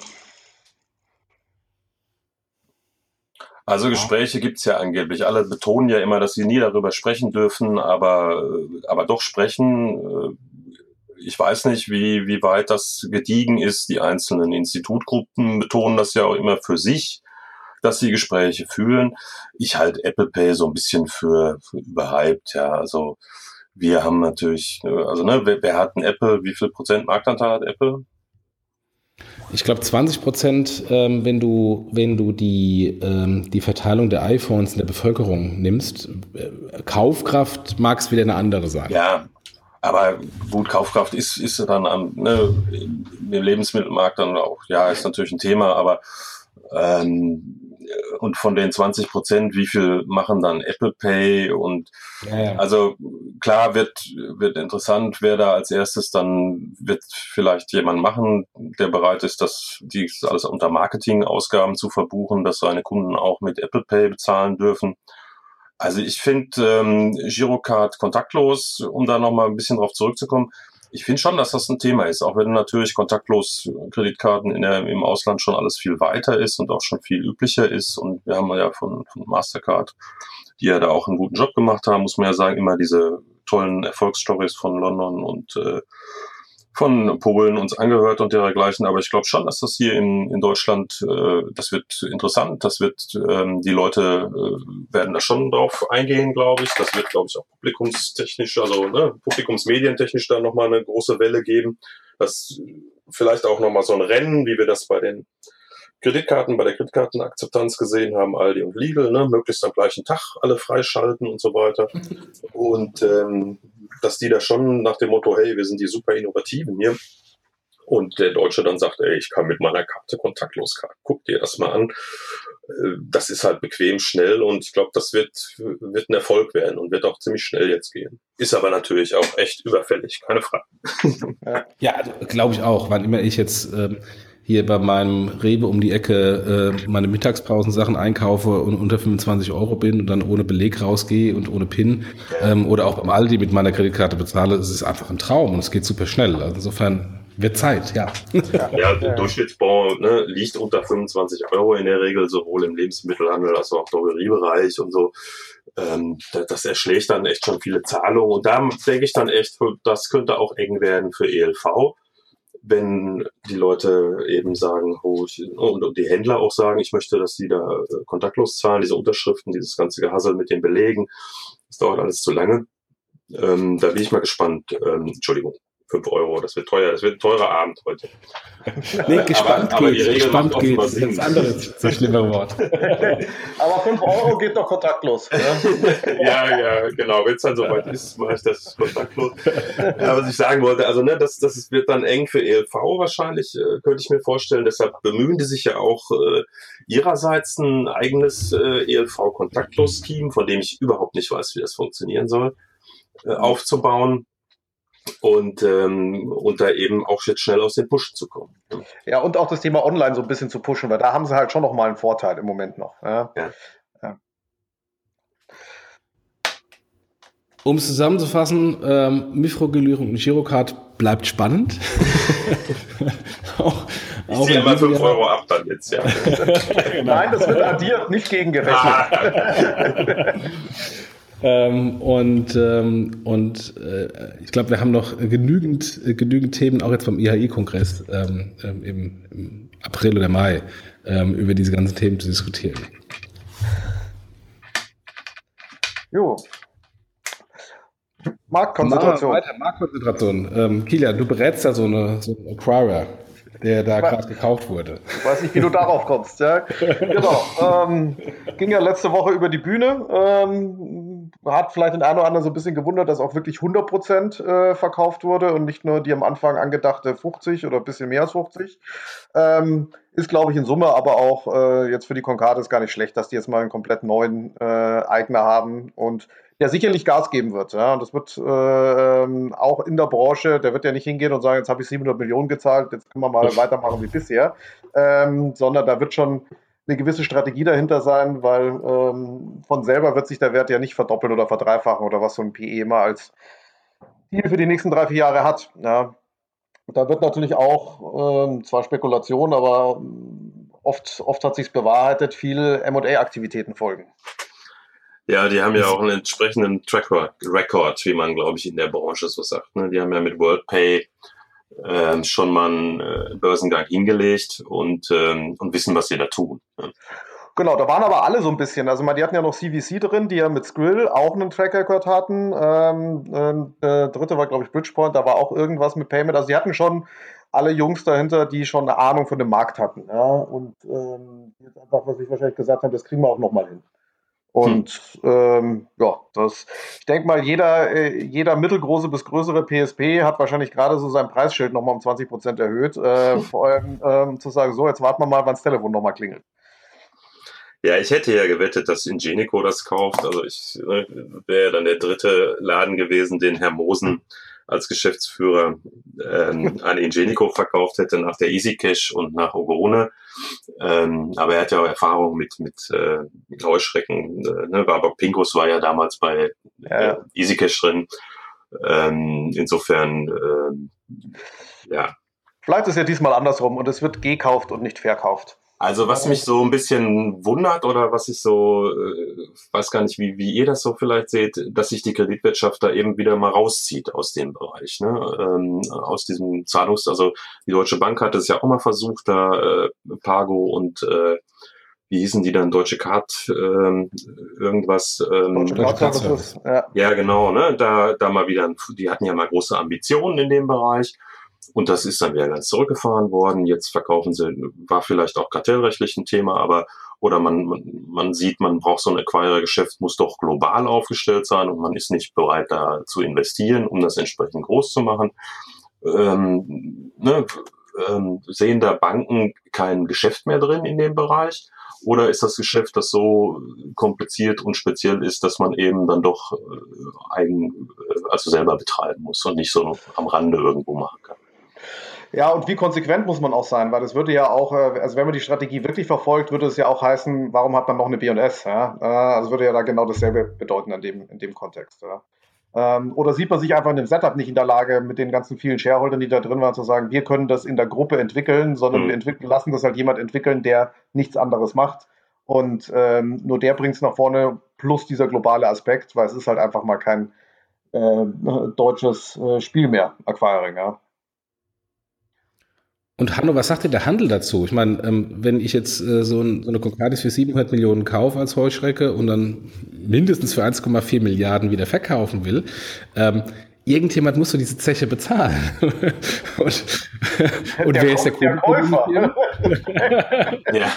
Also Gespräche gibt's ja angeblich. Alle betonen ja immer, dass sie nie darüber sprechen dürfen, aber, aber doch sprechen. Ich weiß nicht, wie, wie weit das gediegen ist. Die einzelnen Institutgruppen betonen das ja auch immer für sich, dass sie Gespräche führen. Ich halte Apple Pay so ein bisschen für, für überhyped, ja. Also wir haben natürlich, also ne, wer, wer hat ein Apple, wie viel Prozent Marktanteil hat Apple?
Ich glaube 20 Prozent, ähm, wenn du, wenn du die, ähm, die Verteilung der iPhones in der Bevölkerung nimmst. Äh, Kaufkraft mag es wieder eine andere sein.
Ja, aber gut, Kaufkraft ist, ist dann am, ne, im Lebensmittelmarkt dann auch, ja, ist natürlich ein Thema, aber ähm, und von den 20 Prozent, wie viel machen dann Apple Pay und ja, ja. also klar wird, wird interessant, wer da als erstes dann wird vielleicht jemand machen, der bereit ist, das, dies alles unter Marketingausgaben zu verbuchen, dass seine Kunden auch mit Apple Pay bezahlen dürfen. Also ich finde ähm, Girocard kontaktlos, um da nochmal ein bisschen drauf zurückzukommen, ich finde schon, dass das ein Thema ist, auch wenn natürlich kontaktlos Kreditkarten in der, im Ausland schon alles viel weiter ist und auch schon viel üblicher ist. Und wir haben ja von, von Mastercard, die ja da auch einen guten Job gemacht haben, muss man ja sagen, immer diese tollen Erfolgsstories von London und äh, von Polen uns angehört und dergleichen. Aber ich glaube schon, dass das hier in, in Deutschland, äh, das wird interessant. Das wird, ähm, die Leute äh, werden da schon drauf eingehen, glaube ich. Das wird, glaube ich, auch publikumstechnisch, also ne, publikumsmedientechnisch da nochmal eine große Welle geben. Das vielleicht auch nochmal so ein Rennen, wie wir das bei den Kreditkarten, bei der Kreditkartenakzeptanz gesehen haben, Aldi und Lidl, ne, möglichst am gleichen Tag alle freischalten und so weiter. Und ähm, dass die da schon nach dem Motto, hey, wir sind die super Innovativen hier. Und der Deutsche dann sagt, ey, ich kann mit meiner Karte kontaktlos karten. Guck dir das mal an. Äh, das ist halt bequem, schnell und ich glaube, das wird, wird ein Erfolg werden und wird auch ziemlich schnell jetzt gehen. Ist aber natürlich auch echt überfällig, keine Frage.
Ja, glaube ich auch. Wann immer ich jetzt ähm, hier bei meinem Rewe um die Ecke äh, meine Mittagspausensachen einkaufe und unter 25 Euro bin und dann ohne Beleg rausgehe und ohne PIN ähm, oder auch beim Aldi mit meiner Kreditkarte bezahle, es ist einfach ein Traum und es geht super schnell. Also insofern wird Zeit, ja.
Ja, der Durchschnittsbon ne, liegt unter 25 Euro in der Regel, sowohl im Lebensmittelhandel als auch im Drogeriebereich und so. Ähm, das erschlägt dann echt schon viele Zahlungen. Und da denke ich dann echt, das könnte auch eng werden für ELV wenn die Leute eben sagen, oh, ich, und die Händler auch sagen, ich möchte, dass die da äh, kontaktlos zahlen, diese Unterschriften, dieses ganze Gehassel mit den Belegen, das dauert alles zu lange. Ähm, da bin ich mal gespannt. Ähm, Entschuldigung. 5 Euro. Das wird teuer. Das wird ein teurer Abend heute.
Nee, gespannt aber, geht. Aber gespannt geht. Das ist ein anderes, so schlimme Wort.
aber 5 Euro geht doch kontaktlos.
Ne? ja, ja, genau. Wenn es dann soweit ist, mache ich das kontaktlos. Ja, was ich sagen wollte, also ne, das, das wird dann eng für ELV wahrscheinlich, äh, könnte ich mir vorstellen. Deshalb bemühen die sich ja auch äh, ihrerseits ein eigenes äh, ELV-Kontaktlos-Scheme, von dem ich überhaupt nicht weiß, wie das funktionieren soll, äh, aufzubauen und, ähm, und da eben auch jetzt schnell aus den Pushen zu kommen.
Ja, und auch das Thema Online so ein bisschen zu pushen, weil da haben sie halt schon noch mal einen Vorteil im Moment noch. Ja. ja. ja.
Um es zusammenzufassen, ähm, Mifrogulierung und Girocard bleibt spannend.
auch, ich auch ziehe mal 5 Euro ab dann jetzt, ja.
genau. Nein, das wird addiert, nicht gegengerechnet.
Ähm, und ähm, und äh, ich glaube, wir haben noch genügend, genügend Themen, auch jetzt vom IHI-Kongress ähm, ähm, im, im, April oder Mai, ähm, über diese ganzen Themen zu diskutieren.
Jo. Marktkonzentration.
Weiter, Marktkonzentration. Ähm, Kilian, du berätst ja so eine, so eine Acquirer der da gerade gekauft wurde.
Ich weiß nicht, wie du darauf kommst. Ja? Genau. Ähm, ging ja letzte Woche über die Bühne. Ähm, hat vielleicht den einen oder anderen so ein bisschen gewundert, dass auch wirklich 100 Prozent äh, verkauft wurde und nicht nur die am Anfang angedachte 50 oder ein bisschen mehr als 50. Ähm, ist, glaube ich, in Summe aber auch äh, jetzt für die Concardis gar nicht schlecht, dass die jetzt mal einen komplett neuen äh, Eigner haben und der sicherlich Gas geben wird. Ja. Und das wird äh, ähm, auch in der Branche, der wird ja nicht hingehen und sagen, jetzt habe ich 700 Millionen gezahlt, jetzt können wir mal weitermachen wie bisher, ähm, sondern da wird schon eine gewisse Strategie dahinter sein, weil ähm, von selber wird sich der Wert ja nicht verdoppeln oder verdreifachen oder was so ein PE immer als Ziel für die nächsten drei, vier Jahre hat. Ja. Da wird natürlich auch, ähm, zwar Spekulation, aber ähm, oft, oft hat sich bewahrheitet, viel MA-Aktivitäten folgen.
Ja, die haben ja auch einen entsprechenden Track Record, wie man, glaube ich, in der Branche so sagt. Ne? Die haben ja mit WorldPay äh, schon mal einen äh, Börsengang hingelegt und, ähm, und wissen, was sie da tun. Ne?
Genau, da waren aber alle so ein bisschen. Also, die hatten ja noch CVC drin, die ja mit Skrill auch einen Track Record hatten. Ähm, ähm, der dritte war, glaube ich, Bridgepoint, da war auch irgendwas mit Payment. Also, die hatten schon alle Jungs dahinter, die schon eine Ahnung von dem Markt hatten. Ja? Und ähm, jetzt einfach, was ich wahrscheinlich gesagt habe, das kriegen wir auch nochmal hin. Und hm. ähm, ja, das, ich denke mal, jeder, äh, jeder mittelgroße bis größere PSP hat wahrscheinlich gerade so sein Preisschild nochmal um 20 Prozent erhöht. Äh, vor allem ähm, zu sagen, so, jetzt warten wir mal, wann das Telefon nochmal klingelt.
Ja, ich hätte ja gewettet, dass Ingenico das kauft. Also ich ne, wäre dann der dritte Laden gewesen, den Herr Mosen als Geschäftsführer ähm, an Ingenico verkauft hätte nach der EasyCash und nach Ogone. Ähm, aber er hat ja auch Erfahrung mit, mit äh, Heuschrecken. Äh, ne? Aber Pinkus war ja damals bei äh, EasyCash drin. Ähm, insofern, äh, ja.
Vielleicht ist ja diesmal andersrum und es wird gekauft und nicht verkauft.
Also was mich so ein bisschen wundert oder was ich so, äh, weiß gar nicht, wie, wie ihr das so vielleicht seht, dass sich die Kreditwirtschaft da eben wieder mal rauszieht aus dem Bereich, ne? ähm, aus diesem Zahlungs-, also die Deutsche Bank hat es ja auch mal versucht, da äh, Pago und äh, wie hießen die dann, Deutsche Card, ähm, irgendwas. Ähm, Deutsche Card ja. ja, genau, ne? Da, da mal wieder, die hatten ja mal große Ambitionen in dem Bereich und das ist dann wieder ganz zurückgefahren worden. Jetzt verkaufen sie, war vielleicht auch kartellrechtlich ein Thema, aber oder man, man, man sieht, man braucht so ein Acquirer-Geschäft, muss doch global aufgestellt sein und man ist nicht bereit, da zu investieren, um das entsprechend groß zu machen. Ähm, ne, ähm, sehen da Banken kein Geschäft mehr drin in dem Bereich? Oder ist das Geschäft, das so kompliziert und speziell ist, dass man eben dann doch äh, eigen, äh, also selber betreiben muss und nicht so am Rande irgendwo machen kann?
Ja, und wie konsequent muss man auch sein, weil das würde ja auch, äh, also wenn man die Strategie wirklich verfolgt, würde es ja auch heißen, warum hat man noch eine B&S? Ja? Äh, also würde ja da genau dasselbe bedeuten in dem, in dem Kontext. Ja? Ähm, oder sieht man sich einfach in dem Setup nicht in der Lage, mit den ganzen vielen Shareholdern, die da drin waren, zu sagen, wir können das in der Gruppe entwickeln, sondern mhm. wir entwickeln, lassen das halt jemand entwickeln, der nichts anderes macht. Und ähm, nur der bringt es nach vorne, plus dieser globale Aspekt, weil es ist halt einfach mal kein äh, deutsches äh, Spiel mehr, Acquiring. Ja.
Und Hanno, was sagt denn der Handel dazu? Ich meine, ähm, wenn ich jetzt äh, so, ein, so, eine Concardis für 700 Millionen kaufe als Heuschrecke und dann mindestens für 1,4 Milliarden wieder verkaufen will, ähm, irgendjemand muss so diese Zeche bezahlen. und, und wer ist der, der Käufer?
ja,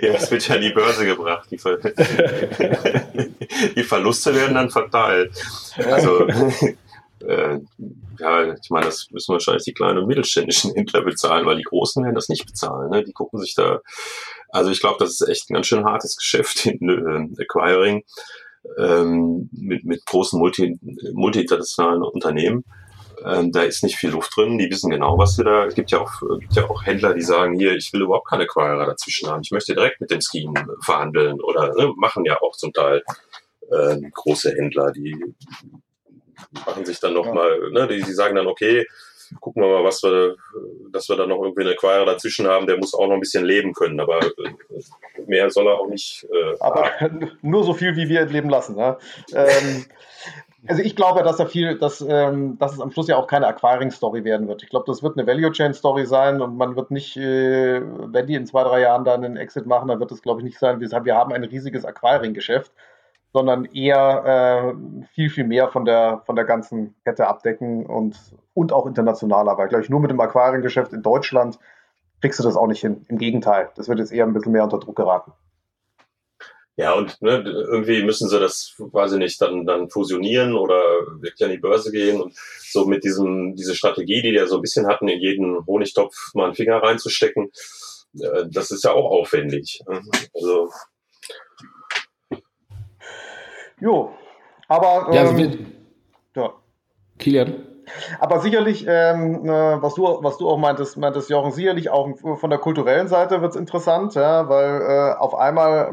ja, es wird ja an die Börse gebracht. Die, Ver die Verluste werden dann verteilt. Also äh, ja, ich meine, das müssen wahrscheinlich die kleinen und mittelständischen Händler bezahlen, weil die Großen werden das nicht bezahlen. Ne? Die gucken sich da, also ich glaube, das ist echt ein ganz schön hartes Geschäft in äh, Acquiring ähm, mit, mit großen multi, multi-internationalen Unternehmen. Ähm, da ist nicht viel Luft drin, die wissen genau, was sie da. Es gibt ja auch, gibt ja auch Händler, die sagen, hier, ich will überhaupt keine Acquirer dazwischen haben. Ich möchte direkt mit den Scheme verhandeln oder ne, machen ja auch zum Teil äh, große Händler, die machen sich dann nochmal, ja. ne, die, die sagen dann, okay, gucken wir mal, was wir, dass wir da noch irgendwie einen Acquirer dazwischen haben, der muss auch noch ein bisschen leben können, aber äh, mehr soll er auch nicht.
Äh, aber haben. nur so viel, wie wir leben lassen. Ja? ähm, also ich glaube, dass da viel, dass, ähm, dass es am Schluss ja auch keine Acquiring-Story werden wird. Ich glaube, das wird eine Value-Chain-Story sein und man wird nicht, äh, wenn die in zwei, drei Jahren dann einen Exit machen, dann wird es, glaube ich, nicht sein, wir haben ein riesiges Acquiring-Geschäft sondern eher äh, viel, viel mehr von der, von der ganzen Kette abdecken und, und auch internationaler. Weil, glaube ich, nur mit dem Aquariengeschäft in Deutschland kriegst du das auch nicht hin. Im Gegenteil, das wird jetzt eher ein bisschen mehr unter Druck geraten.
Ja, und ne, irgendwie müssen sie das, weiß ich nicht, dann, dann fusionieren oder wirklich an die Börse gehen und so mit diesem, diese Strategie, die die ja so ein bisschen hatten, in jeden Honigtopf mal einen Finger reinzustecken, äh, das ist ja auch aufwendig. Also
Jo, aber.
Ja, also ähm, ja. Kilian.
Aber sicherlich, ähm, äh, was, du, was du auch meintest, meintest, Jochen, sicherlich auch von der kulturellen Seite wird es interessant, ja, weil äh, auf einmal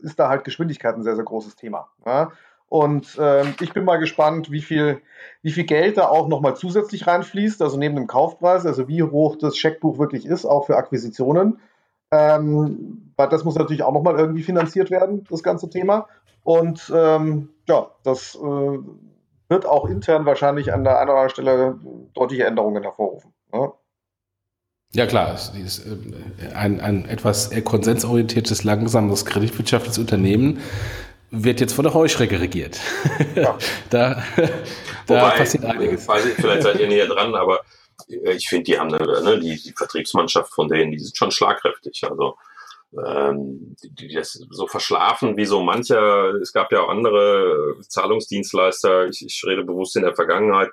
ist da halt Geschwindigkeit ein sehr, sehr großes Thema. Ja. Und ähm, ich bin mal gespannt, wie viel, wie viel Geld da auch nochmal zusätzlich reinfließt, also neben dem Kaufpreis, also wie hoch das Scheckbuch wirklich ist, auch für Akquisitionen. Ähm, weil das muss natürlich auch nochmal irgendwie finanziert werden, das ganze Thema. Und ähm, ja, das äh, wird auch intern wahrscheinlich an der einen oder anderen Stelle deutliche Änderungen hervorrufen. Ne?
Ja klar, es ist äh, ein, ein etwas konsensorientiertes, langsames kreditwirtschaftliches Unternehmen wird jetzt von der Heuschrecke regiert. Ja. da
da Wobei, passiert einiges. Weiß ich, vielleicht seid ihr näher dran, aber ich finde, die haben eine, ne, die, die Vertriebsmannschaft von denen, die sind schon schlagkräftig. Also ähm, die, die das so verschlafen wie so mancher. Es gab ja auch andere Zahlungsdienstleister. Ich, ich rede bewusst in der Vergangenheit,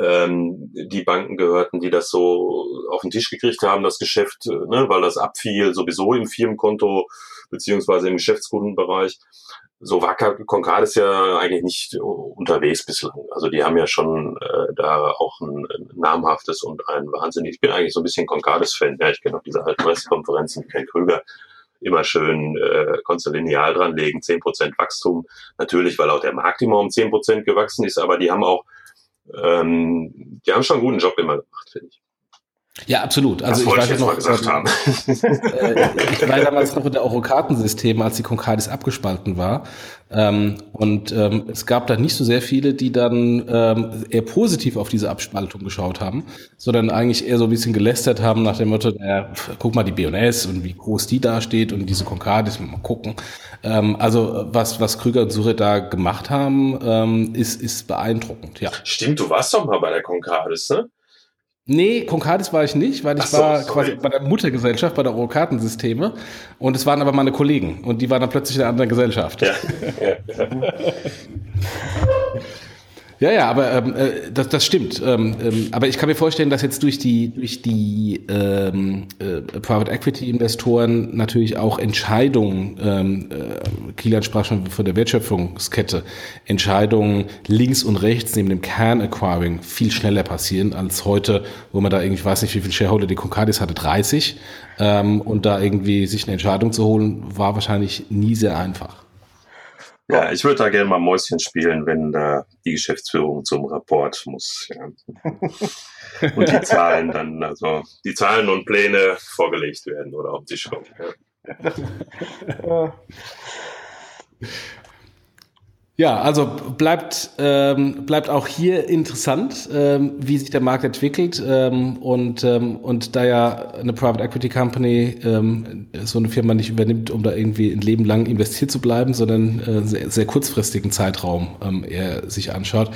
ähm, die Banken gehörten, die das so auf den Tisch gekriegt haben, das Geschäft, ne, weil das abfiel, sowieso im Firmenkonto beziehungsweise im Geschäftskundenbereich. So war Concardis ja eigentlich nicht unterwegs bislang. Also die haben ja schon äh, da auch ein, ein namhaftes und ein wahnsinnig. Ich bin eigentlich so ein bisschen Concardis-Fan. Ja, ich kenne auch diese alten Pressekonferenzen, Ken Krüger immer schön äh, konzilineal dranlegen, 10% Wachstum. Natürlich, weil auch der Markt immer um 10% gewachsen ist, aber die haben auch ähm, die haben schon einen guten Job immer gemacht, finde ich.
Ja, absolut. Also das ich weiß jetzt noch, gesagt haben. Äh, ich war damals noch in der Orokartensystem, als die Concardis abgespalten war. Ähm, und ähm, es gab da nicht so sehr viele, die dann ähm, eher positiv auf diese Abspaltung geschaut haben, sondern eigentlich eher so ein bisschen gelästert haben nach dem Motto, naja, guck mal die BNS und wie groß die da steht und diese Concardis, mal gucken. Ähm, also was, was Krüger und Suret da gemacht haben, ähm, ist, ist beeindruckend, ja.
Stimmt, du warst doch mal bei der Concardis, ne?
Nee, Concardis war ich nicht, weil ich so, war sorry. quasi bei der Muttergesellschaft, bei der Eurokartensysteme. Und es waren aber meine Kollegen. Und die waren dann plötzlich in einer anderen Gesellschaft. Ja. Ja, ja, aber ähm, äh, das, das stimmt. Ähm, ähm, aber ich kann mir vorstellen, dass jetzt durch die durch die ähm, äh, Private Equity Investoren natürlich auch Entscheidungen, ähm, äh, Kilian sprach schon von der Wertschöpfungskette, Entscheidungen links und rechts neben dem Kern Acquiring viel schneller passieren als heute, wo man da irgendwie weiß nicht, wie viel Shareholder die Concardis hatte, 30 ähm, und da irgendwie sich eine Entscheidung zu holen, war wahrscheinlich nie sehr einfach.
Ja, ich würde da gerne mal Mäuschen spielen, wenn da die Geschäftsführung zum Rapport muss. Ja. und die Zahlen dann, also die Zahlen und Pläne vorgelegt werden oder auf den Tisch kommen.
Ja. Ja, also bleibt, ähm, bleibt auch hier interessant, ähm, wie sich der Markt entwickelt. Ähm, und, ähm, und da ja eine Private Equity Company ähm, so eine Firma nicht übernimmt, um da irgendwie ein Leben lang investiert zu bleiben, sondern äh, sehr, sehr kurzfristigen Zeitraum ähm, er sich anschaut,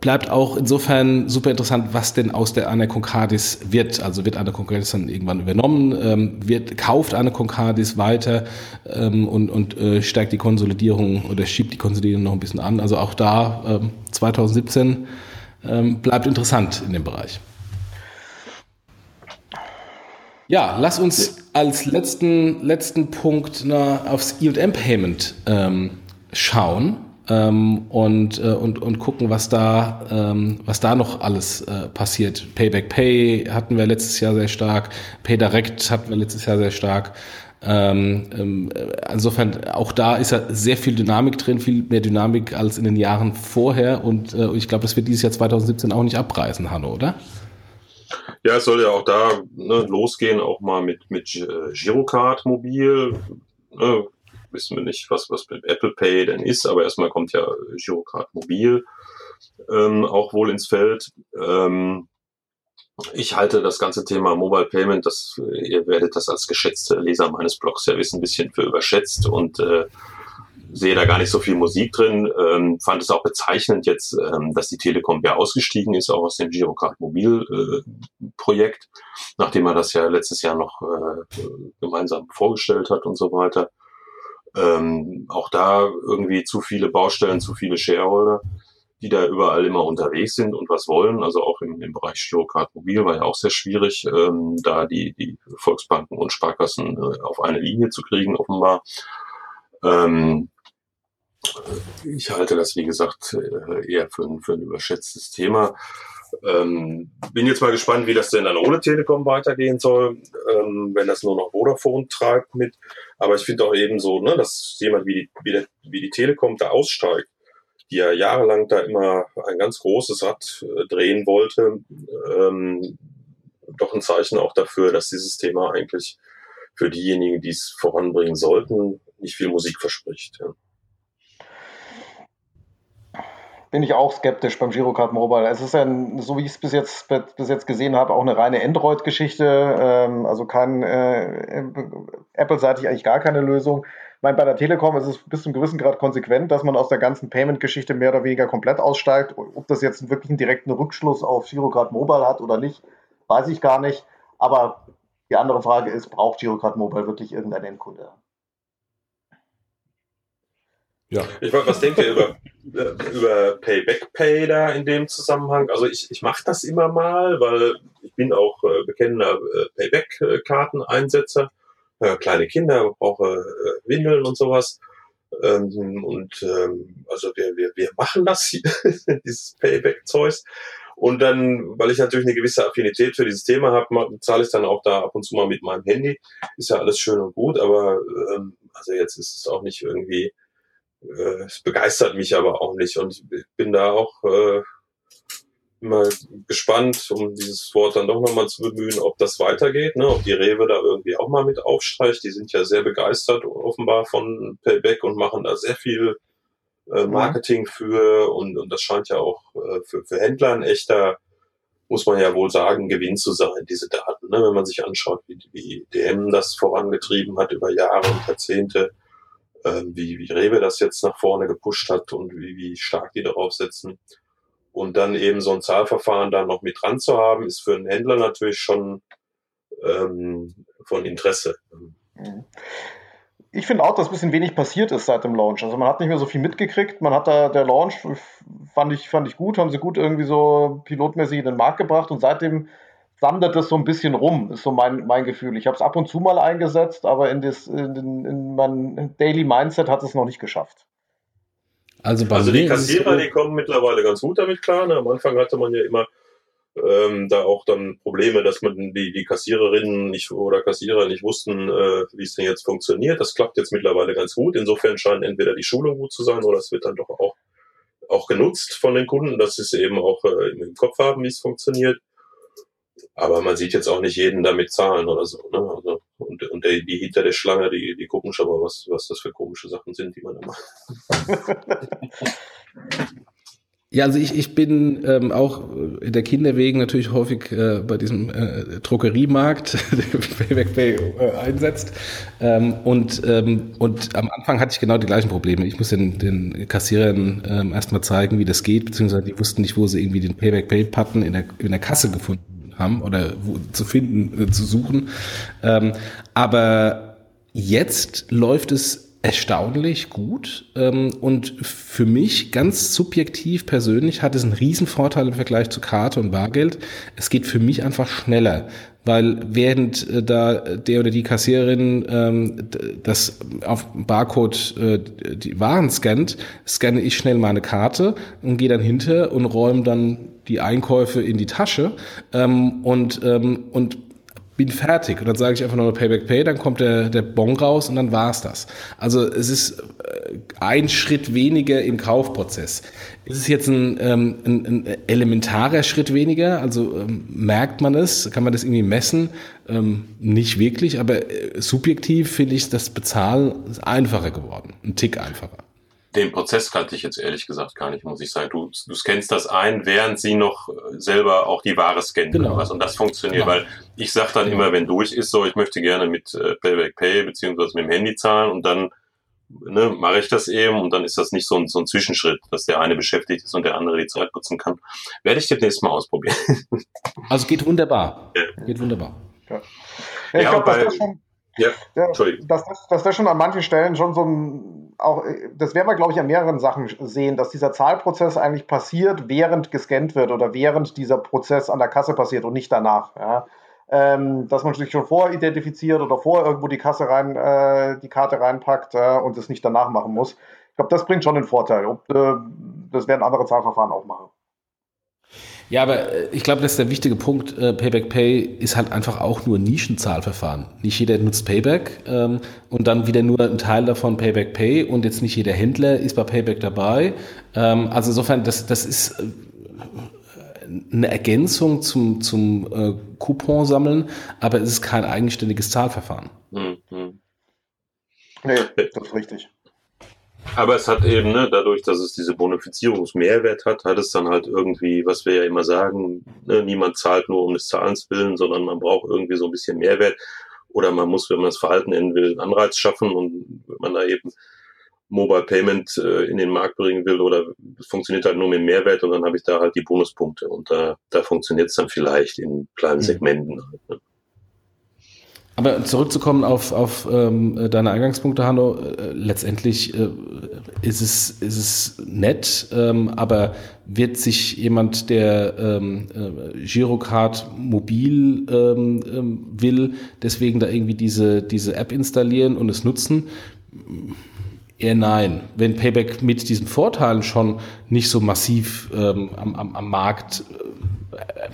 bleibt auch insofern super interessant, was denn aus der Anna Concardis wird. Also wird Anna Concardis dann irgendwann übernommen, ähm, wird, kauft Anna Concardis weiter ähm, und, und äh, steigt die Konsolidierung oder schiebt die Konsolidierung noch ein bisschen an. Also auch da ähm, 2017 ähm, bleibt interessant in dem Bereich. Ja, lass uns als letzten, letzten Punkt na, aufs E&M-Payment ähm, schauen ähm, und, äh, und, und gucken, was da, ähm, was da noch alles äh, passiert. Payback Pay hatten wir letztes Jahr sehr stark, PayDirect hatten wir letztes Jahr sehr stark. Ähm, ähm, insofern, auch da ist ja sehr viel Dynamik drin, viel mehr Dynamik als in den Jahren vorher. Und äh, ich glaube, das wird dieses Jahr 2017 auch nicht abreißen, Hanno, oder?
Ja, es soll ja auch da ne, losgehen, auch mal mit, mit äh, Girocard Mobil. Ne, wissen wir nicht, was, was mit Apple Pay denn ist, aber erstmal kommt ja Girocard Mobil ähm, auch wohl ins Feld. Ähm, ich halte das ganze Thema Mobile Payment, das, ihr werdet das als geschätzte Leser meines Blogs ja wissen, ein bisschen für überschätzt und äh, sehe da gar nicht so viel Musik drin. Ähm, fand es auch bezeichnend jetzt, ähm, dass die Telekom ja ausgestiegen ist, auch aus dem Girocard Mobil äh, Projekt, nachdem er das ja letztes Jahr noch äh, gemeinsam vorgestellt hat und so weiter. Ähm, auch da irgendwie zu viele Baustellen, zu viele Shareholder, die da überall immer unterwegs sind und was wollen. Also auch im, im Bereich Girocard Mobil war ja auch sehr schwierig, ähm, da die, die Volksbanken und Sparkassen äh, auf eine Linie zu kriegen, offenbar. Ähm, ich halte das, wie gesagt, äh, eher für ein, für ein überschätztes Thema. Ähm, bin jetzt mal gespannt, wie das denn dann ohne Telekom weitergehen soll, ähm, wenn das nur noch Vodafone treibt mit. Aber ich finde auch eben so, ne, dass jemand wie die, wie, der, wie die Telekom da aussteigt, die ja jahrelang da immer ein ganz großes Rad äh, drehen wollte, ähm, doch ein Zeichen auch dafür, dass dieses Thema eigentlich für diejenigen, die es voranbringen sollten, nicht viel Musik verspricht. Ja.
Bin ich auch skeptisch beim Girocard Mobile. Es ist ja, so wie ich es bis jetzt, bis jetzt gesehen habe, auch eine reine Android-Geschichte. Ähm, also kein äh, Apple-seitig eigentlich gar keine Lösung. Ich meine, bei der Telekom ist es bis zum gewissen Grad konsequent, dass man aus der ganzen Payment-Geschichte mehr oder weniger komplett aussteigt. Ob das jetzt wirklich einen direkten Rückschluss auf Girocard Mobile hat oder nicht, weiß ich gar nicht. Aber die andere Frage ist, braucht Girocard Mobile wirklich irgendein Endkunde?
Ja. Ich was denkt ihr über, über Payback Pay da in dem Zusammenhang? Also ich, ich mache das immer mal, weil ich bin auch äh, bekennender äh, Payback-Karten-Einsetzer. Äh, kleine Kinder, brauche äh, Windeln und sowas. Ähm, und ähm, also wir, wir, wir machen das hier, dieses Payback-Zeugs. Und dann, weil ich natürlich eine gewisse Affinität für dieses Thema habe, zahle ich dann auch da ab und zu mal mit meinem Handy. Ist ja alles schön und gut, aber ähm, also jetzt ist es auch nicht irgendwie äh, es begeistert mich aber auch nicht. Und ich bin da auch äh, immer gespannt, um dieses Wort dann doch nochmal zu bemühen, ob das weitergeht, ne? ob die Rewe da irgendwie auch mal mit aufstreicht. Die sind ja sehr begeistert offenbar von Payback und machen da sehr viel äh, Marketing für und, und das scheint ja auch äh, für, für Händler ein echter, muss man ja wohl sagen, Gewinn zu sein, diese Daten. Ne? Wenn man sich anschaut, wie, wie DM das vorangetrieben hat über Jahre und Jahrzehnte, wie, wie Rewe das jetzt nach vorne gepusht hat und wie, wie stark die darauf setzen. Und dann eben so ein Zahlverfahren da noch mit dran zu haben, ist für einen Händler natürlich schon ähm, von Interesse.
Ich finde auch, dass ein bisschen wenig passiert ist seit dem Launch. Also man hat nicht mehr so viel mitgekriegt. Man hat da, der Launch fand ich, fand ich gut, haben sie gut irgendwie so pilotmäßig in den Markt gebracht und seitdem wandert das so ein bisschen rum, ist so mein, mein Gefühl. Ich habe es ab und zu mal eingesetzt, aber in, das, in, in mein Daily Mindset hat es noch nicht geschafft.
Also, also die Kassierer, die kommen mittlerweile ganz gut damit klar. Ne? Am Anfang hatte man ja immer ähm, da auch dann Probleme, dass man die, die Kassiererinnen nicht oder Kassierer nicht wussten, äh, wie es denn jetzt funktioniert. Das klappt jetzt mittlerweile ganz gut. Insofern scheint entweder die Schulung gut zu sein oder es wird dann doch auch, auch genutzt von den Kunden, dass sie es eben auch äh, im Kopf haben, wie es funktioniert. Aber man sieht jetzt auch nicht jeden damit zahlen oder so. Ne? Also, und und der, die hinter der Schlange, die, die gucken schon mal, was, was das für komische Sachen sind, die man da macht.
Ja, also ich, ich bin ähm, auch der Kinderwegen natürlich häufig äh, bei diesem äh, Drogeriemarkt, der Payback Pay äh, einsetzt. Ähm, und, ähm, und am Anfang hatte ich genau die gleichen Probleme. Ich muss den, den Kassierern ähm, erstmal zeigen, wie das geht, beziehungsweise die wussten nicht, wo sie irgendwie den Payback Pay-Button in der, in der Kasse gefunden haben oder wo, zu finden, äh, zu suchen. Ähm, aber jetzt läuft es erstaunlich gut ähm, und für mich ganz subjektiv persönlich hat es einen Riesenvorteil im Vergleich zu Karte und Bargeld. Es geht für mich einfach schneller, weil während äh, da der oder die Kassiererin ähm, das auf Barcode äh, die Waren scannt, scanne ich schnell meine Karte und gehe dann hinter und räume dann die Einkäufe in die Tasche ähm, und, ähm, und bin fertig. Und dann sage ich einfach nur Payback Pay, dann kommt der, der Bon raus und dann war's das. Also es ist äh, ein Schritt weniger im Kaufprozess. Ist es jetzt ein, ähm, ein, ein elementarer Schritt weniger? Also ähm, merkt man es? Kann man das irgendwie messen? Ähm, nicht wirklich, aber äh, subjektiv finde ich das Bezahlen einfacher geworden. Ein Tick einfacher
den Prozess kannte ich jetzt ehrlich gesagt gar nicht, muss ich sagen. Du, du scannst das ein, während sie noch selber auch die Ware scannen genau. was. Und das funktioniert, genau. weil ich sage dann immer, wenn durch ist, so, ich möchte gerne mit äh, Payback Pay beziehungsweise mit dem Handy zahlen und dann ne, mache ich das eben und dann ist das nicht so ein, so ein Zwischenschritt, dass der eine beschäftigt ist und der andere die Zeit nutzen kann. Werde ich demnächst mal ausprobieren.
Also geht wunderbar. Ja. Geht wunderbar.
Ja, ja ich ja, glaube, das schon ja, Entschuldigung. Dass, dass, dass das schon an manchen Stellen schon so ein, auch, das werden wir, glaube ich, an mehreren Sachen sehen, dass dieser Zahlprozess eigentlich passiert, während gescannt wird oder während dieser Prozess an der Kasse passiert und nicht danach. Ja. Ähm, dass man sich schon voridentifiziert oder vorher irgendwo die Kasse rein, äh, die Karte reinpackt äh, und es nicht danach machen muss. Ich glaube, das bringt schon den Vorteil. Und, äh, das werden andere Zahlverfahren auch machen.
Ja, aber äh, ich glaube, das ist der wichtige Punkt. Äh, Payback Pay ist halt einfach auch nur Nischenzahlverfahren. Nicht jeder nutzt Payback ähm, und dann wieder nur ein Teil davon Payback Pay und jetzt nicht jeder Händler ist bei Payback dabei. Ähm, also insofern, das, das ist äh, eine Ergänzung zum, zum äh, Coupon sammeln, aber es ist kein eigenständiges Zahlverfahren. Mhm.
Nee, das ist richtig.
Aber es hat eben, ne, dadurch, dass es diese Bonifizierungsmehrwert hat, hat es dann halt irgendwie, was wir ja immer sagen, ne, niemand zahlt nur um des Zahlens willen, sondern man braucht irgendwie so ein bisschen Mehrwert. Oder man muss, wenn man das Verhalten ändern will, einen Anreiz schaffen und wenn man da eben Mobile Payment äh, in den Markt bringen will oder es funktioniert halt nur mit Mehrwert und dann habe ich da halt die Bonuspunkte und da, da funktioniert es dann vielleicht in kleinen mhm. Segmenten. Halt, ne?
Aber zurückzukommen auf, auf ähm, deine Eingangspunkte, Hanno, äh, letztendlich äh, ist, es, ist es nett, ähm, aber wird sich jemand, der ähm, äh, Girocard mobil ähm, ähm, will, deswegen da irgendwie diese, diese App installieren und es nutzen? Eher nein. Wenn Payback mit diesen Vorteilen schon nicht so massiv ähm, am, am, am Markt äh,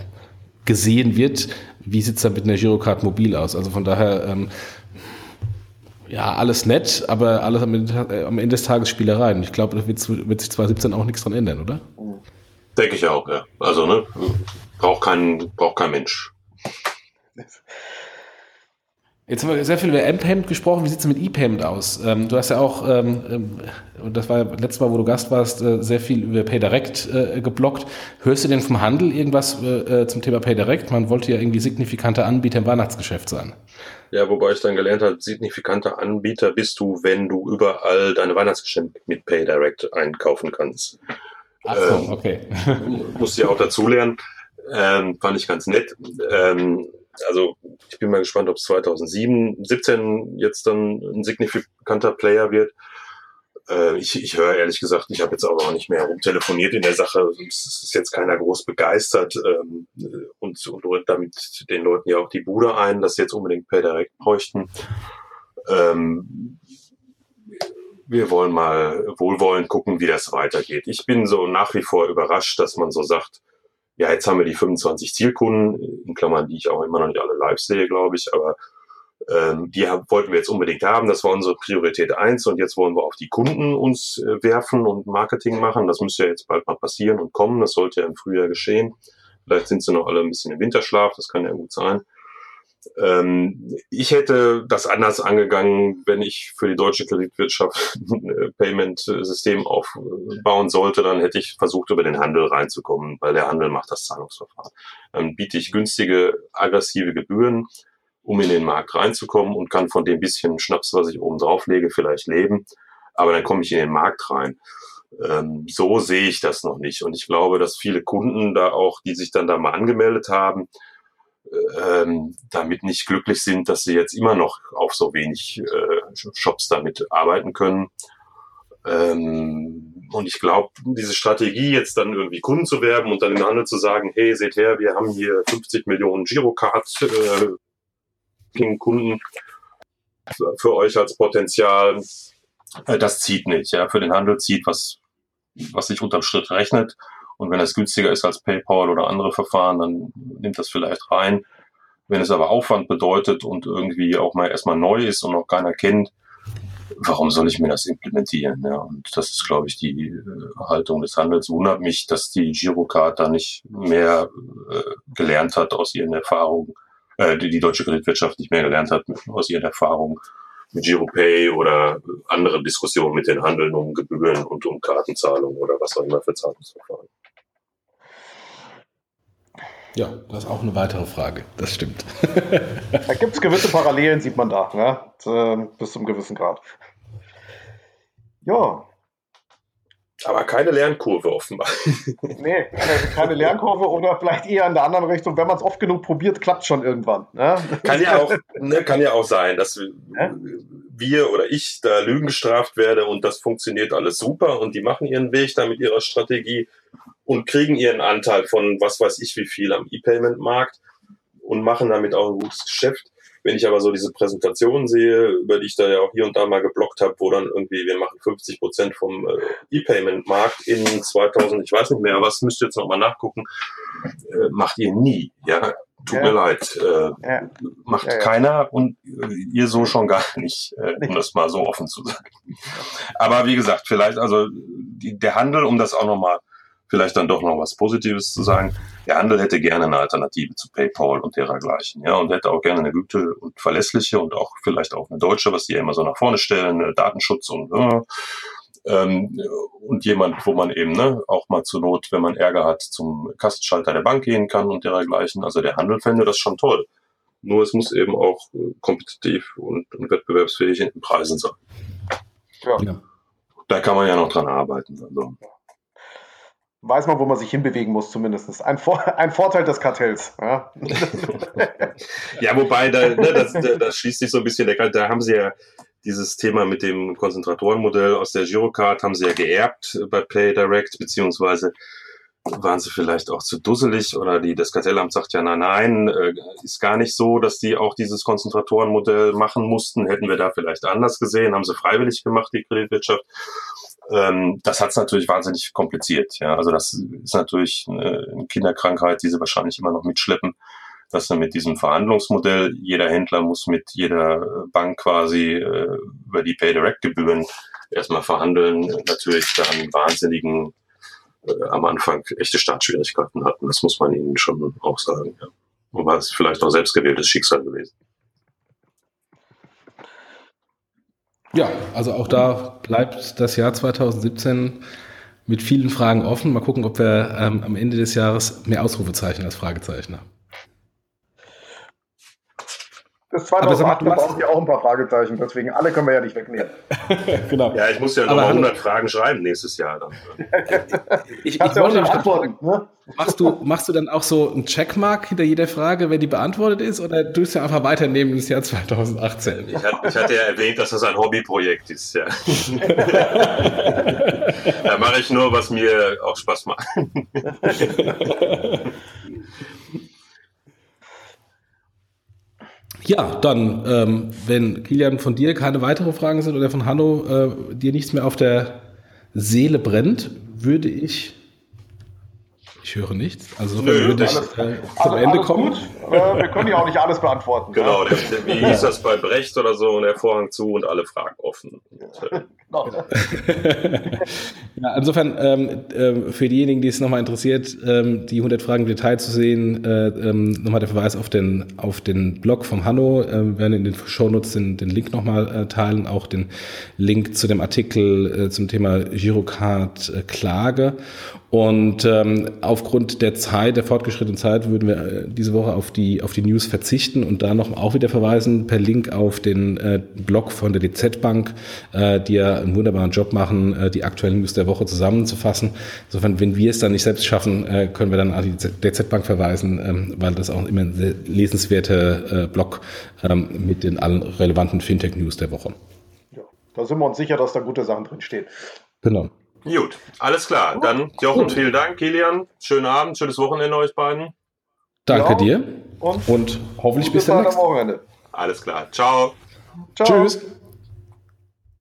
gesehen wird, wie sieht es dann mit einer Girocard mobil aus? Also von daher, ähm, ja, alles nett, aber alles am Ende, äh, am Ende des Tages Spielereien. Ich glaube, da wird, wird sich 2017 auch nichts dran ändern, oder?
Denke ich auch, ja. Also, ne, braucht kein, braucht kein Mensch.
Jetzt haben wir sehr viel über M-Payment gesprochen. Wie sieht es mit E-Payment aus? Ähm, du hast ja auch, ähm, ähm, und das war letztes Mal, wo du Gast warst, äh, sehr viel über PayDirect äh, geblockt. Hörst du denn vom Handel irgendwas äh, zum Thema PayDirect? Man wollte ja irgendwie signifikanter Anbieter im Weihnachtsgeschäft sein.
Ja, wobei ich dann gelernt habe, signifikanter Anbieter bist du, wenn du überall deine Weihnachtsgeschenke mit PayDirect einkaufen kannst.
Ach so, ähm, okay.
musst du ja auch dazulernen. Ähm, fand ich ganz nett. Ähm, also ich bin mal gespannt, ob es 2007, 17 jetzt dann ein signifikanter Player wird. Äh, ich, ich höre ehrlich gesagt, ich habe jetzt auch noch nicht mehr rumtelefoniert in der Sache. Es ist jetzt keiner groß begeistert ähm, und, und damit den Leuten ja auch die Bude ein, dass sie jetzt unbedingt per Direct bräuchten. Ähm, wir wollen mal wohlwollend gucken, wie das weitergeht. Ich bin so nach wie vor überrascht, dass man so sagt, ja, jetzt haben wir die 25 Zielkunden, in Klammern, die ich auch immer noch nicht alle live sehe, glaube ich, aber ähm, die haben, wollten wir jetzt unbedingt haben. Das war unsere Priorität eins und jetzt wollen wir auf die Kunden uns äh, werfen und Marketing machen. Das müsste ja jetzt bald mal passieren und kommen. Das sollte ja im Frühjahr geschehen. Vielleicht sind sie noch alle ein bisschen im Winterschlaf, das kann ja gut sein. Ähm, ich hätte das anders angegangen, wenn ich für die deutsche Kreditwirtschaft ein Payment-System aufbauen sollte, dann hätte ich versucht, über den Handel reinzukommen, weil der Handel macht das Zahlungsverfahren. Dann biete ich günstige, aggressive Gebühren, um in den Markt reinzukommen und kann von dem bisschen Schnaps, was ich oben drauf lege, vielleicht leben. Aber dann komme ich in den Markt rein. Ähm, so sehe ich das noch nicht. Und ich glaube, dass viele Kunden da auch, die sich dann da mal angemeldet haben, ähm, damit nicht glücklich sind, dass sie jetzt immer noch auf so wenig äh, Shops damit arbeiten können. Ähm, und ich glaube, diese Strategie, jetzt dann irgendwie Kunden zu werben und dann im Handel zu sagen, hey, seht her, wir haben hier 50 Millionen Girocard äh, Kunden für, für euch als Potenzial, äh, das zieht nicht. Ja, für den Handel zieht was, was sich unterm Schritt rechnet. Und wenn es günstiger ist als PayPal oder andere Verfahren, dann nimmt das vielleicht rein. Wenn es aber Aufwand bedeutet und irgendwie auch mal erstmal neu ist und noch keiner kennt, warum soll ich mir das implementieren? Ja, und das ist, glaube ich, die äh, Haltung des Handels. Wundert mich, dass die Girocard da nicht mehr äh, gelernt hat aus ihren Erfahrungen, äh, die, die deutsche Kreditwirtschaft nicht mehr gelernt hat aus ihren Erfahrungen mit GiroPay oder andere Diskussionen mit den Handeln um Gebühren und um Kartenzahlungen oder was auch immer für Zahlungsverfahren.
Ja, das ist auch eine weitere Frage. Das stimmt.
da gibt es gewisse Parallelen, sieht man da, ne? Bis zum gewissen Grad. Ja.
Aber keine Lernkurve offenbar.
nee, keine Lernkurve oder vielleicht eher in der anderen Richtung. Wenn man es oft genug probiert, klappt schon irgendwann. Ne?
Kann, ja auch, ne, kann ja auch sein, dass ja? wir oder ich da Lügen gestraft werde und das funktioniert alles super und die machen ihren Weg da mit ihrer Strategie und kriegen ihren Anteil von was weiß ich wie viel am E-Payment-Markt und machen damit auch ein gutes Geschäft. Wenn ich aber so diese Präsentationen sehe, über die ich da ja auch hier und da mal geblockt habe, wo dann irgendwie, wir machen 50 Prozent vom äh, E-Payment-Markt in 2000, ich weiß nicht mehr, was müsst ihr jetzt nochmal nachgucken, äh, macht ihr nie. Ja, tut ja. mir leid. Äh, ja. Macht ja, keiner und ihr so schon gar nicht, um das mal so offen zu sagen. Aber wie gesagt, vielleicht also die, der Handel, um das auch nochmal vielleicht dann doch noch was Positives zu sagen. Der Handel hätte gerne eine Alternative zu PayPal und dergleichen, ja, und hätte auch gerne eine gute und verlässliche und auch vielleicht auch eine deutsche, was die ja immer so nach vorne stellen, Datenschutz und äh, Ähm, und jemand, wo man eben ne, auch mal zur Not, wenn man Ärger hat, zum Kassenschalter der Bank gehen kann und dergleichen. Also der Handel fände das schon toll. Nur es muss eben auch äh, kompetitiv und, und wettbewerbsfähig in den Preisen sein. Ja. ja. Da kann man ja noch dran arbeiten. Also.
Weiß man, wo man sich hinbewegen muss, zumindest. Ein, Vor ein Vorteil des Kartells. Ja,
ja wobei, da, ne, das, das schließt sich so ein bisschen der Da haben sie ja dieses Thema mit dem Konzentratorenmodell aus der Girocard haben sie ja geerbt bei PlayDirect, beziehungsweise waren sie vielleicht auch zu dusselig oder die, das Kartellamt sagt ja, nein, nein, äh, ist gar nicht so, dass die auch dieses Konzentratorenmodell machen mussten. Hätten wir da vielleicht anders gesehen, haben sie freiwillig gemacht, die Kreditwirtschaft. Ähm, das hat es natürlich wahnsinnig kompliziert. Ja, also das ist natürlich eine Kinderkrankheit, die sie wahrscheinlich immer noch mitschleppen dass dann mit diesem Verhandlungsmodell jeder Händler muss mit jeder Bank quasi äh, über die Pay-Direct-Gebühren erstmal verhandeln, natürlich dann wahnsinnigen äh, am Anfang echte Startschwierigkeiten hatten. Das muss man ihnen schon auch sagen. Ja. Und war es vielleicht auch selbstgewähltes Schicksal gewesen.
Ja, also auch da bleibt das Jahr 2017 mit vielen Fragen offen. Mal gucken, ob wir ähm, am Ende des Jahres mehr Ausrufezeichen als Fragezeichen haben.
Das 2008 mal, brauchen ja auch ein paar Fragezeichen, deswegen alle können wir ja nicht wegnehmen.
genau. Ja, ich muss ja nochmal 100 Fragen schreiben nächstes Jahr. Dann.
ich, ich wollte ja antworten. Ne? Machst, du, machst du dann auch so einen Checkmark hinter jeder Frage, wenn die beantwortet ist, oder tust du einfach weiternehmen ins Jahr 2018?
Ich, hat, ich hatte ja erwähnt, dass das ein Hobbyprojekt ist. Ja. da mache ich nur, was mir auch Spaß macht.
Ja, dann, ähm, wenn Kilian von dir keine weiteren Fragen sind oder von Hanno äh, dir nichts mehr auf der Seele brennt, würde ich ich höre nichts. Also Nö, würde ich alles, äh, zum alles, Ende kommen.
Äh, wir können ja auch nicht alles beantworten.
Genau, der, der, wie hieß das bei Brecht oder so und der Vorhang zu und alle Fragen offen. Äh, genau.
ja, insofern, ähm, äh, für diejenigen, die es nochmal interessiert, ähm, die 100 Fragen im Detail zu sehen, äh, ähm, nochmal der Verweis auf den, auf den Blog vom Hanno. Äh, wir werden in den Shownotes den, den Link nochmal äh, teilen, auch den Link zu dem Artikel äh, zum Thema Girocard äh, Klage. Und ähm, aufgrund der Zeit, der fortgeschrittenen Zeit, würden wir äh, diese Woche auf die, auf die News verzichten und da noch auch wieder verweisen per Link auf den äh, Blog von der DZ Bank, äh, die ja einen wunderbaren Job machen, äh, die aktuellen News der Woche zusammenzufassen. Insofern, wenn wir es dann nicht selbst schaffen, äh, können wir dann an die DZ Bank verweisen, ähm, weil das auch immer ein sehr lesenswerter äh, Blog ähm, mit den allen relevanten Fintech-News der Woche.
Ja, da sind wir uns sicher, dass da gute Sachen drin stehen.
Genau. Gut, alles klar. Dann Jochen, vielen Dank. Kilian, schönen Abend, schönes Wochenende euch beiden.
Danke ja. dir und, und hoffentlich bis, dann. Am Wochenende.
Alles klar. Ciao.
Ciao. Tschüss.